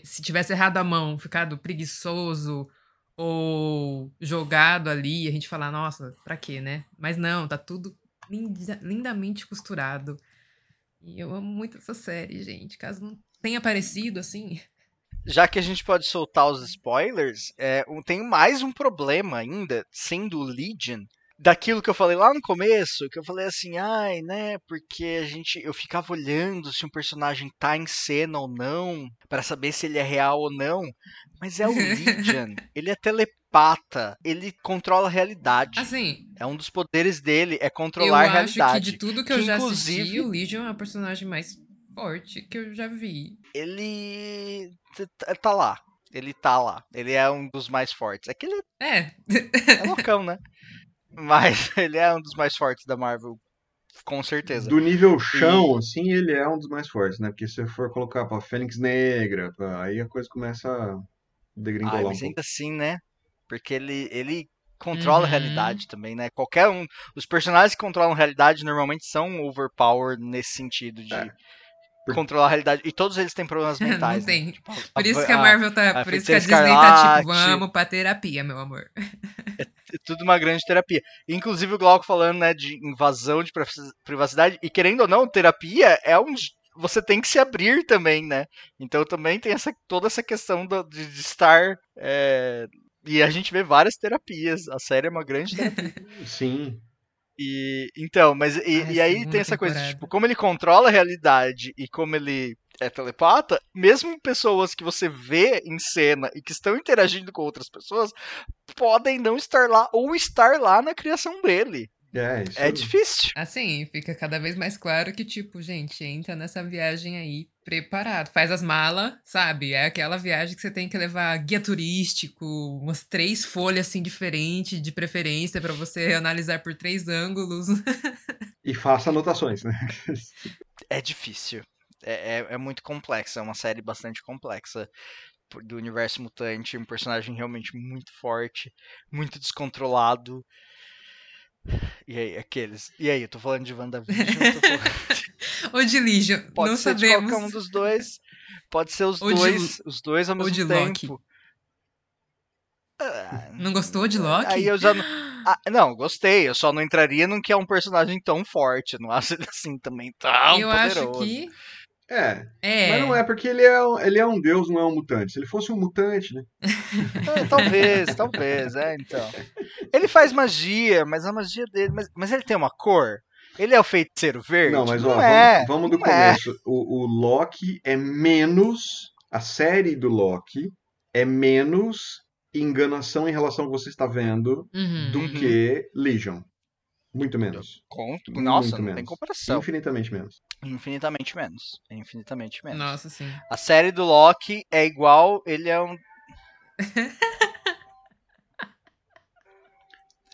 C: se tivesse errado a mão, ficado preguiçoso ou jogado ali, a gente falar, nossa, pra quê, né? Mas não, tá tudo linda- lindamente costurado. E eu amo muito essa série, gente. Caso não tenha aparecido assim.
D: Já que a gente pode soltar os spoilers, é, tem mais um problema ainda, sendo o Legion, daquilo que eu falei lá no começo, que eu falei assim, ai, né, porque a gente, eu ficava olhando se um personagem tá em cena ou não, pra saber se ele é real ou não, mas é o Legion, ele é telepata, ele controla a realidade.
C: Assim,
D: É um dos poderes dele, é
C: eu
D: controlar a
C: acho
D: realidade.
C: que de tudo que eu
D: Que,
C: já
D: inclusive-
C: assisti, o Legion é o personagem mais forte que eu já vi.
D: Ele t- tá lá. Ele tá lá. Ele é um dos mais fortes. É que ele
C: É,
D: é loucão, né? Mas ele é um dos mais fortes da Marvel, com certeza.
B: Do nível chão, assim, ele é um dos mais fortes, né? Porque se você for colocar pra Fênix Negra, pra- aí a coisa começa a degringolar um
D: mas
B: pouco.
D: ainda assim, né? Porque ele, ele controla a
C: Uhum.
D: realidade também, né? Qualquer um. Os personagens que controlam a realidade normalmente são overpowered nesse sentido de
B: É.
D: Controlar a realidade. E todos eles têm problemas
C: Não
D: mentais. né?
C: tem.
D: Tipo,
C: por isso que a Marvel tá.
D: a
C: Por isso que a Disney tá tipo, vamos pra terapia, meu amor.
D: é tudo uma grande terapia. Inclusive o Glauco falando, né, de invasão de pri- privacidade. E querendo ou não, terapia é um. Você tem que se abrir também, né? Então também tem essa, toda essa questão do- de, de estar. é, E a gente vê várias terapias. A série é uma grande terapia.
B: Sim.
D: E então, mas e,
C: Ai,
D: e aí tem essa coisa,
C: temporada.
D: tipo, como ele controla a realidade e como ele é telepata, mesmo pessoas que você vê em cena e que estão interagindo com outras pessoas podem não estar lá ou estar lá na criação dele.
B: É, isso
D: É difícil.
C: Assim, fica cada vez mais claro que, tipo, gente, entra nessa viagem aí preparado. Faz as malas, sabe? É aquela viagem que você tem que levar guia turístico, umas três folhas assim diferentes, de preferência, pra você analisar por três ângulos.
B: E faça anotações, né?
D: É difícil. É, é, é muito complexa, é uma série bastante complexa do universo mutante, um personagem realmente muito forte, muito descontrolado. E aí, aqueles. E aí, eu tô falando de WandaVision, eu tô falando...
C: Ou de Legion,
D: Pode
C: não
D: ser
C: sabemos.
D: de qualquer um dos dois. Pode ser os
C: Ou de-
D: dois, os dois ao
C: ou
D: mesmo
C: de
D: tempo. Ah,
C: Não gostou de Loki?
D: Aí eu já não. Ah, não, gostei. Eu só não entraria num que é um personagem tão forte. Não acho ele assim também tão
C: eu
D: poderoso.
C: acho que.
B: É,
C: É.
B: mas não é porque ele é, um- ele é um deus, não é um mutante. Se ele fosse um mutante, né?
D: É, talvez, talvez, é, então. Ele faz magia, mas a magia dele. Mas, mas ele tem uma cor? Ele é o feiticeiro verde?
B: Não, mas ó,
D: é,
B: vamos, vamos do
D: não é.
B: começo. O, o Loki é menos. A série do Loki é menos enganação em relação ao que você está vendo
C: Uhum.
B: do
D: Uhum.
B: que Legion. Muito menos. Muito
D: Nossa, não
B: menos.
D: tem comparação.
B: Infinitamente menos.
D: Infinitamente menos. Infinitamente menos.
C: Nossa, sim.
D: A série do Loki é igual, ele é um.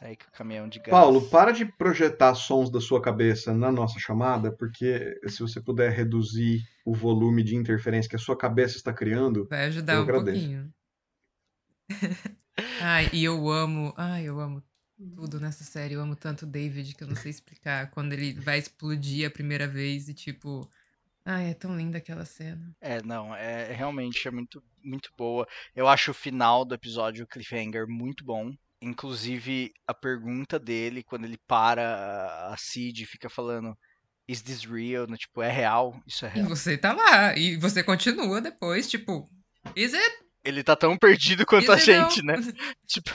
D: Aí que o caminhão de gás.
B: Paulo, para de projetar sons da sua cabeça na nossa chamada, porque se você puder reduzir o volume de interferência que a sua cabeça está criando,
C: Vai ajudar
B: Eu
C: um
B: agradeço.
C: pouquinho. ai, e eu amo. Ai, eu amo tudo nessa série. Eu amo tanto o David que eu não sei explicar. Quando ele vai explodir a primeira vez e tipo. Ai, é tão linda aquela cena.
D: É, não, é realmente é muito, muito boa. Eu acho o final do episódio, o cliffhanger, muito bom. Inclusive, a pergunta dele, quando ele para a- a Cid e fica falando Is this real? Né, Tipo, é real? Isso é
C: E
D: real.
C: você tá lá. E você continua depois, tipo. Is it?
D: Ele tá tão perdido quanto a
C: Is it
D: gente,
C: não?
D: né? Tipo,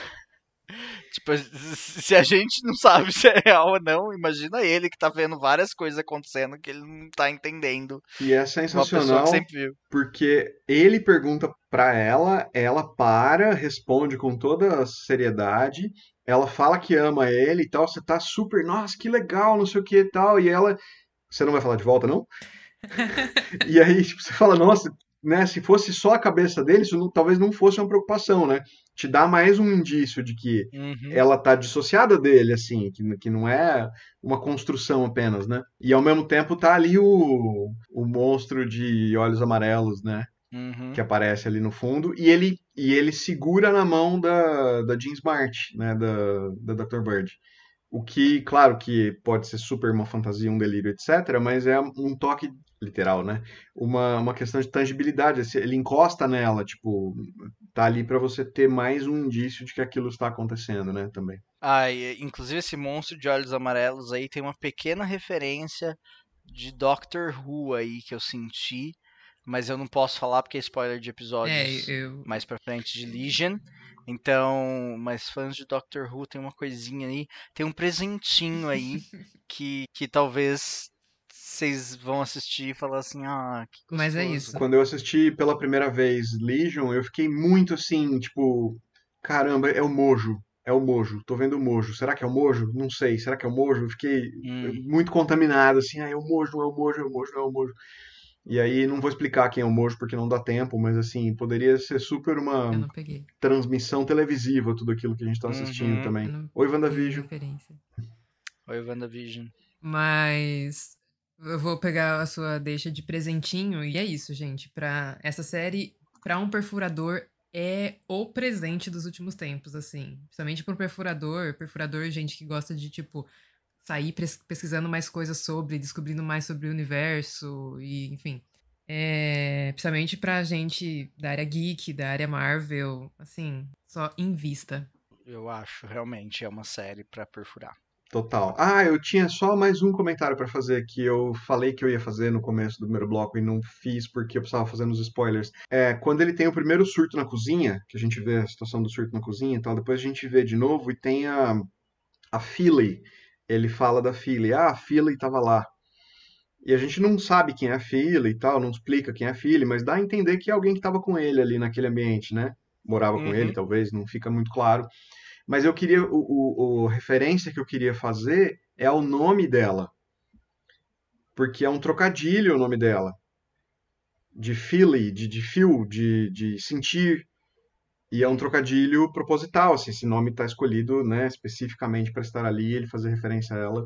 D: tipo, se a gente não sabe se é real ou não, imagina ele que tá vendo várias coisas acontecendo que ele não tá entendendo.
B: e é sensacional
D: que sempre viu.
B: porque ele pergunta pra ela, ela para, responde com toda a seriedade, ela fala que ama ele e tal, você tá super, nossa, que legal, não sei o que e tal, e ela, você não vai falar de volta, não? E aí, tipo, você fala, nossa, né, se fosse só a cabeça dele, isso não- talvez não fosse uma preocupação, né? Te dá mais um indício de que
D: Uhum.
B: ela tá dissociada dele, assim, que, que não é uma construção apenas, né? E ao mesmo tempo tá ali o, o monstro de olhos amarelos, né?
D: Uhum.
B: Que aparece ali no fundo, e ele, e ele segura na mão da, da Jean Smart, né? Da, da Dr. Bird. O que, claro que pode ser super uma fantasia, um delírio, etc., mas é um toque literal, né? Uma, uma questão de tangibilidade. esse- Ele encosta nela, tipo, tá ali pra você ter mais um indício de que aquilo está acontecendo, né? Também.
D: Ah, e, inclusive esse monstro de olhos amarelos aí tem uma pequena referência de Doctor Who aí que eu senti, mas eu não posso falar porque é spoiler de
C: É,
D: episódios
C: eu.
D: mais pra frente de Legion. Então, mas fãs de Doctor Who tem uma coisinha aí, tem um presentinho aí que, que talvez vocês vão assistir e falar assim, ah, que
C: Mas é isso.
B: Quando eu assisti pela primeira vez Legion, eu fiquei muito assim, tipo, caramba, é o Mojo. É o Mojo, tô vendo o Mojo. Será que é o Mojo? Não sei. Será que é o Mojo? Eu fiquei
D: Hum.
B: muito contaminado, assim, ah, é o Mojo, não é o Mojo, é o Mojo, não é o Mojo. E aí, não vou explicar quem é o Mojo porque não dá tempo, mas assim, poderia ser super uma transmissão televisiva, tudo aquilo que a gente tá assistindo
D: Uhum.
B: também.
C: Não
B: Oi, WandaVision.
D: Oi, WandaVision.
C: Mas eu vou pegar a sua deixa de presentinho e é isso, gente. Para essa série, para um perfurador é o presente dos últimos tempos, assim. Principalmente para um perfurador, perfurador, gente que gosta de tipo sair pesquisando mais coisas sobre, descobrindo mais sobre o universo e, enfim. É, principalmente pra gente da área geek, da área Marvel, assim, só invista.
D: Eu acho, realmente, é uma série pra perfurar.
B: Total. Ah, eu tinha só mais um comentário pra fazer que eu falei que eu ia fazer no começo do primeiro bloco e não fiz porque eu precisava fazer nos spoilers. É, quando ele tem o primeiro surto na cozinha, que a gente vê a situação do surto na cozinha e tal, depois a gente vê de novo e tem a, a Philly. Ele fala da Philly. Ah, a Philly tava lá. E a gente não sabe quem é a Philly e tal, não explica quem é a Philly, mas dá a entender que é alguém que tava com ele ali naquele ambiente, né? Morava com
D: Uhum.
B: ele, talvez, não fica muito claro. Mas eu queria, o, o, o referência que eu queria fazer é ao nome dela. Porque é um trocadilho o nome dela. De Philly, de, de feel, de, de sentir. E é um trocadilho proposital, assim, esse nome está escolhido, né, especificamente para estar ali, ele fazer referência a ela,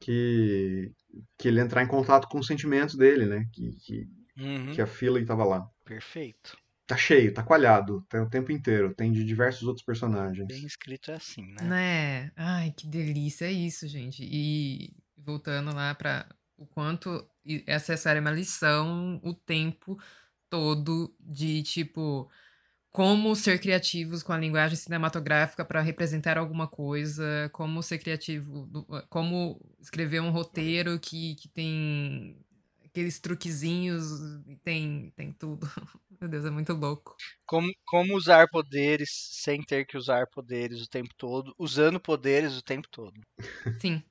B: que, que ele entrar em contato com os sentimentos dele, né, que, que,
D: Uhum.
B: que a Philly estava lá.
D: Perfeito.
B: Tá cheio, tá coalhado, tá o tempo inteiro, tem de diversos outros personagens.
D: Bem escrito é assim, né?
C: Né? Ai, que delícia é isso, gente. E voltando lá para o quanto essa série é uma lição o tempo todo de tipo como ser criativos com a linguagem cinematográfica para representar alguma coisa, como ser criativo, como escrever um roteiro que, que tem aqueles truquezinhos, tem, tem tudo. Meu Deus, é muito louco.
D: Como, como usar poderes sem ter que usar poderes o tempo todo, usando poderes o tempo todo.
C: Sim.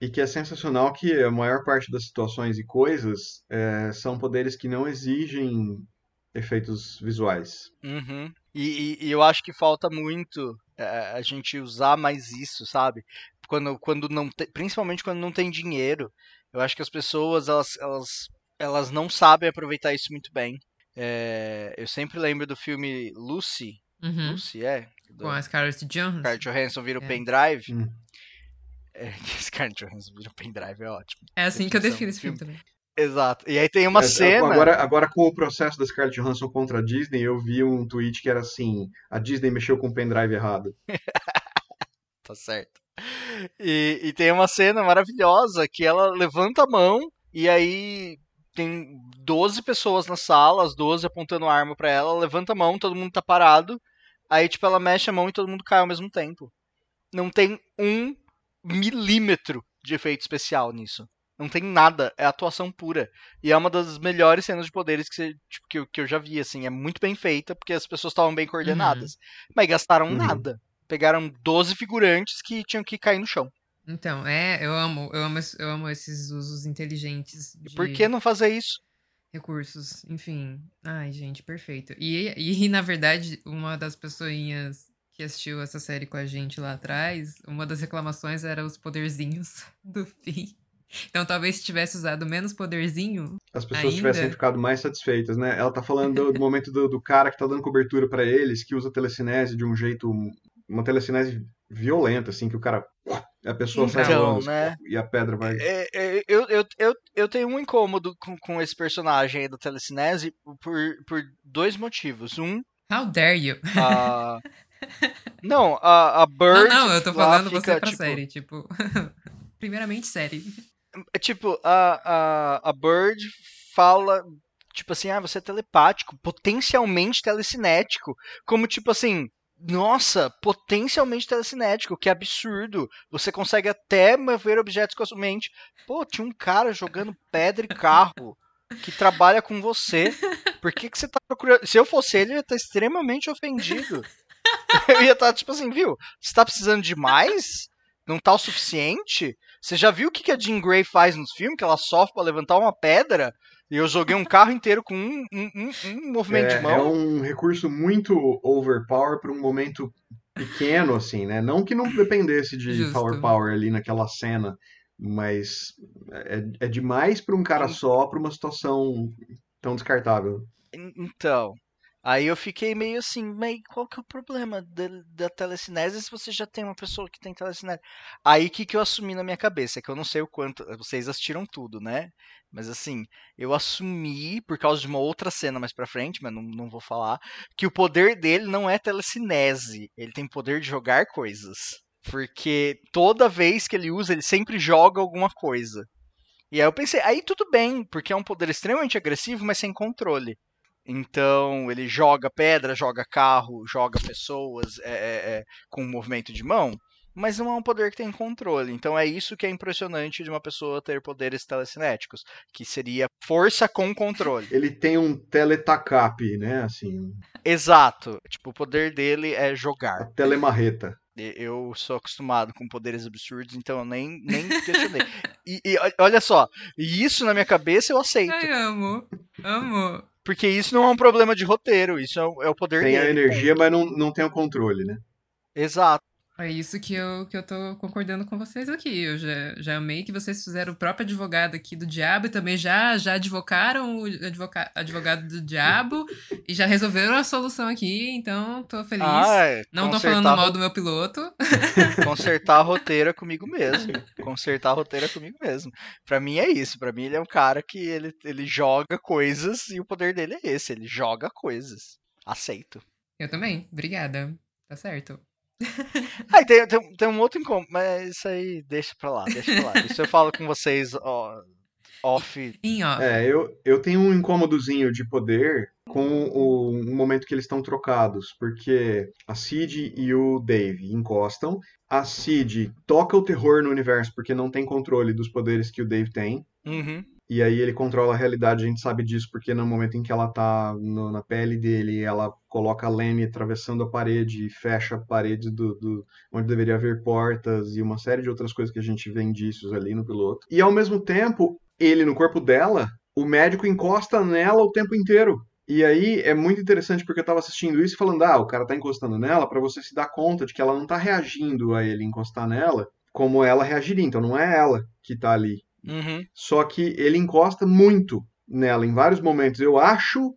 B: E que é sensacional que a maior parte das situações e coisas é, são poderes que não exigem efeitos visuais.
D: Uhum. E, e, e, eu acho que falta muito é, a gente usar mais isso, sabe? Quando, quando não te, principalmente quando não tem dinheiro. Eu acho que as pessoas elas, elas, elas não sabem aproveitar isso muito bem. É, eu sempre lembro do filme Lucy.
C: Uhum.
D: Lucy, é?
C: Com a Scarlett Johansson.
D: Scarlett Johansson vira o é. pendrive.
B: Hum.
D: É, Scarlett Johansson vira o pendrive, é ótimo.
C: É assim que eu defino esse filme também.
D: Exato. E aí tem uma é, cena.
B: Agora, agora, com o processo da Scarlett Johansson contra a Disney, eu vi um tweet que era assim: a Disney mexeu com o pendrive errado.
D: tá certo. E, e tem uma cena maravilhosa que ela levanta a mão e aí tem 12 pessoas na sala, as 12 apontando arma para ela, ela levanta a mão, todo mundo tá parado. Aí, tipo, ela mexe a mão e todo mundo cai ao mesmo tempo. Não tem um milímetro de efeito especial nisso. Não tem nada, é atuação pura. E é uma das melhores cenas de poderes que, você, tipo, que, eu, que eu já vi, assim. É muito bem feita, porque as pessoas estavam bem coordenadas. Uhum. Mas gastaram uhum. nada. Pegaram 12 figurantes que tinham que cair no chão.
C: Então, é, eu amo, eu amo, eu amo esses usos inteligentes.
D: De... Por que não fazer isso?
C: Recursos, enfim. Ai, gente, perfeito. E, e, na verdade, uma das pessoinhas que assistiu essa série com a gente lá atrás, uma das reclamações era os poderzinhos do fim. Então talvez se tivesse usado menos poderzinho.
B: As pessoas ainda... tivessem ficado mais satisfeitas, né? Ela tá falando do, do momento do, do, cara que tá dando cobertura para eles, que usa telecinese de um jeito. Uma telecinese violenta, assim, que o cara. A pessoa então, sai rolando né? e a pedra vai.
D: É, é, eu, eu, eu, eu tenho um incômodo com, com esse personagem aí da telecinese por, por dois motivos. Um.
C: How dare you?
D: A... Não, a, a Bird.
C: Não, não, eu tô falando fica, você pra tipo... série, tipo. Primeiramente, série.
D: É tipo, a, a, a Bird fala, tipo assim, ah, você é telepático, potencialmente telecinético. Como, tipo assim, nossa, potencialmente telecinético, que absurdo. Você consegue até mover objetos com a sua mente. Pô, tinha um cara jogando pedra e carro que trabalha com você. Por que, que você tá procurando? Se eu fosse ele, eu ia estar extremamente ofendido. Eu ia estar, tipo assim, viu? Você tá precisando de mais? Não tá o suficiente? Você já viu o que a Jean Grey faz nos filmes? Que ela sofre para levantar uma pedra? E eu joguei um carro inteiro com um, um, um, um movimento
B: é,
D: de mão.
B: É um recurso muito overpower para um momento pequeno, assim, né? Não que não dependesse de Justo. power power ali naquela cena, mas é, é demais para um cara só, para uma situação tão descartável.
D: Então, Aí eu fiquei meio assim, mas qual que é o problema da, da telecinese se você já tem uma pessoa que tem telecinese? Aí o que, que eu assumi na minha cabeça? É que eu não sei o quanto. Vocês assistiram tudo, né? Mas assim, eu assumi, por causa de uma outra cena mais pra frente, mas não, não vou falar, que o poder dele não é telecinese. Ele tem poder de jogar coisas. Porque toda vez que ele usa, ele sempre joga alguma coisa. E aí eu pensei, aí tudo bem, porque é um poder extremamente agressivo, mas sem controle. Então ele joga pedra, joga carro, joga pessoas é, é, é, com movimento de mão, mas não é um poder que tem controle. Então é isso que é impressionante de uma pessoa ter poderes telecinéticos, que seria força com controle.
B: Ele tem um teletacap, né? Assim.
D: Exato. Tipo, o poder dele é jogar. A
B: telemarreta.
D: Eu sou acostumado com poderes absurdos, então eu nem, nem questionei. e, e olha só, isso na minha cabeça eu aceito.
C: Ai, amo. Amo.
D: Porque isso não é um problema de roteiro, isso é o, é o poder
B: tem
D: dele.
B: Tem a energia, mas não, não tem o controle, né?
D: Exato.
C: É isso que eu, que eu tô concordando com vocês aqui. Eu já, já amei que vocês fizeram o próprio advogado aqui do diabo e também já, já advocaram o advoca, advogado do diabo e já resolveram a solução aqui, então tô feliz. Ah, é. Não tô falando mal do meu piloto.
D: Consertar a roteira comigo mesmo. Consertar a roteira comigo mesmo. Pra mim é isso. Pra mim ele é um cara que ele, ele joga coisas e o poder dele é esse. Ele joga coisas. Aceito.
C: Eu também. Obrigada. Tá certo.
D: Aí tem, tem, tem, um outro incômodo, mas isso aí deixa pra lá, deixa pra lá. Isso eu falo com vocês ó, off.
C: Em off.
B: É, eu, eu tenho um incômodozinho de poder com o, o momento que eles estão trocados, porque a Cid e o Dave encostam, a Cid toca o terror no universo porque não tem controle dos poderes que o Dave tem.
D: Uhum.
B: E aí ele controla a realidade, a gente sabe disso porque no momento em que ela tá no, na pele dele, ela coloca a Lenny atravessando a parede e fecha a parede do, do, onde deveria haver portas e uma série de outras coisas que a gente vê indícios ali no piloto. E ao mesmo tempo, ele no corpo dela, o médico encosta nela o tempo inteiro. E aí é muito interessante porque eu tava assistindo isso e falando, ah, o cara tá encostando nela para você se dar conta de que ela não tá reagindo a ele encostar nela como ela reagiria. Então não é ela que tá ali.
D: Uhum.
B: Só que ele encosta muito nela em vários momentos. Eu acho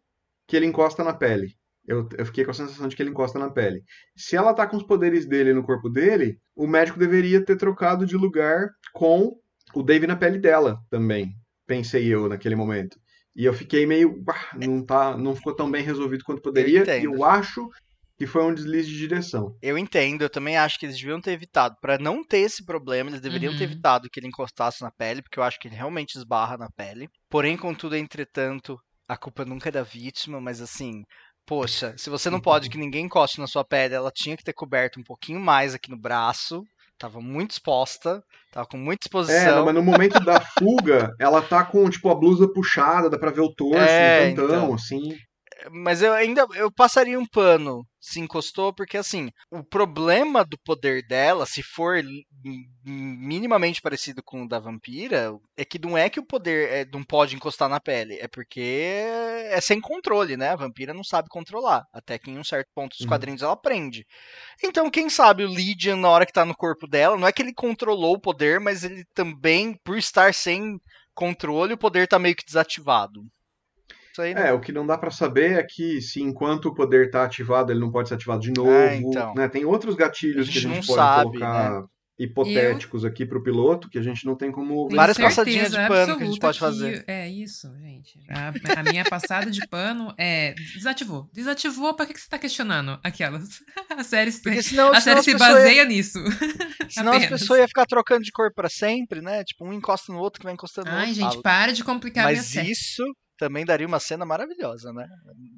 B: que ele encosta na pele. Eu, eu fiquei com a sensação de que ele encosta na pele. Se ela tá com os poderes dele no corpo dele, o médico deveria ter trocado de lugar com o Dave na pele dela também. Pensei eu naquele momento. E eu fiquei meio. "Bah, não, tá, não ficou tão bem resolvido quanto poderia.
D: entendo.
B: E eu acho que foi um deslize de direção.
D: Eu entendo, eu também acho que eles deviam ter evitado. Pra não ter esse problema, eles deveriam ter
C: Uhum.
D: evitado que ele encostasse na pele, porque eu acho que ele realmente esbarra na pele. Porém, contudo, entretanto, a culpa nunca é da vítima, mas assim. Poxa, se você não pode que ninguém encoste na sua pele, ela tinha que ter coberto um pouquinho mais aqui no braço. Tava muito exposta, tava com muita
B: É,
D: exposição.
B: não, mas no momento da fuga, ela tá com, tipo, a blusa puxada, dá pra ver o torso,
D: É,
B: um cantão,
D: então.
B: assim.
D: Mas eu ainda eu passaria um pano se encostou, porque assim, o problema do poder dela, se for minimamente parecido com o da vampira, é que não é que o poder é, não pode encostar na pele, é porque é sem controle, né? A vampira não sabe controlar, até que em um certo ponto dos
B: Uhum.
D: quadrinhos ela aprende. Então, quem sabe o Lydian, na hora que tá no corpo dela, não é que ele controlou o poder, mas ele também, por estar sem controle, o poder tá meio que desativado. Isso aí, né?
B: É, o que não dá pra saber é que se enquanto o poder tá ativado, ele não pode ser ativado de novo.
D: É, então.
B: né? Tem outros gatilhos
D: A
B: que a
D: gente
B: gente
D: não
B: pode
D: sabe,
B: colocar hipotéticos aqui pro piloto que a gente não tem como.
C: Tenho
D: Várias
C: certeza
D: passadinhas de pano que a gente pode fazer.
C: É isso, gente. A, a minha passada de pano é. Desativou. Desativou, pra que, que você tá questionando aquelas? A série, se-
D: Porque senão,
C: a
D: senão
C: série
D: as
C: se baseia
D: ia-
C: nisso.
D: senão as
C: apenas.
D: pessoas iam ficar trocando de cor pra sempre, né? Tipo, um encosta no outro que vai encostando no
C: Ai,
D: outro.
C: gente,
D: Ah,
C: para de complicar a minha
D: Mas
C: série.
D: Também daria uma cena maravilhosa, né?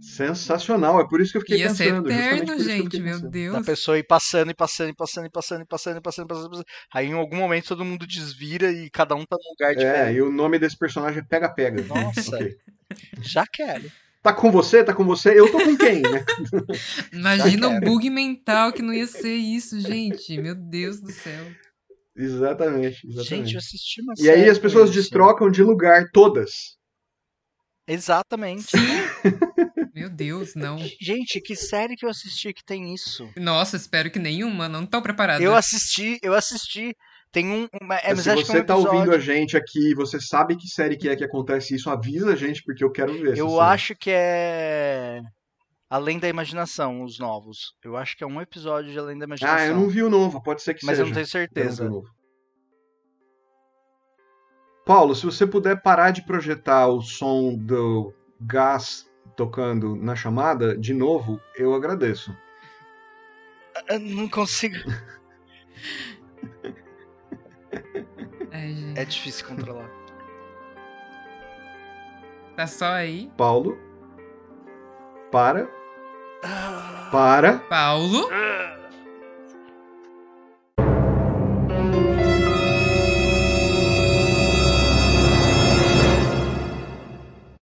B: Sensacional, é por isso que eu fiquei
C: Ia ser
B: pensando. justamente
C: eterno, gente, meu
B: pensando.
C: Deus.
D: Da pessoa ir passando e passando e passando e passando e passando e passando e passando, passando, passando. Aí em algum momento todo mundo desvira e cada um tá num lugar
B: É,
D: diferente.
B: e o nome desse personagem é Pega Pega.
D: Nossa.
B: Ok.
D: Já quero.
B: Tá com você? Tá com você? Eu tô com quem, né?
C: Imagina
D: quero.
C: bug mental que não ia ser isso, gente. Meu Deus do céu.
B: Exatamente, exatamente.
D: Gente, eu assisti uma
B: E aí as pessoas
D: isso.
B: destrocam de lugar todas.
D: Exatamente.
C: Meu Deus, não.
D: Gente, que série que eu assisti que tem isso?
C: Nossa, espero que nenhuma. Não tô preparada.
D: Eu assisti, eu assisti. Tem um. uma- é, mas
B: Se
D: é
B: você
D: um
B: tá ouvindo a gente aqui você sabe que série que é que acontece isso, avisa a gente, porque eu quero ver. essa
D: Eu
B: série.
D: acho que é. Além da Imaginação, os novos. Eu acho que é um episódio de Além da Imaginação.
B: Ah, eu não vi o novo, pode ser que
D: Mas
B: seja.
D: eu não tenho
B: Eu não Paulo, se você puder parar de projetar o som do gás tocando na chamada, de novo, eu agradeço.
D: Eu não consigo.
C: Gente.
D: É difícil controlar.
C: Tá só aí.
B: Paulo, para, para.
C: Paulo.
D: ah.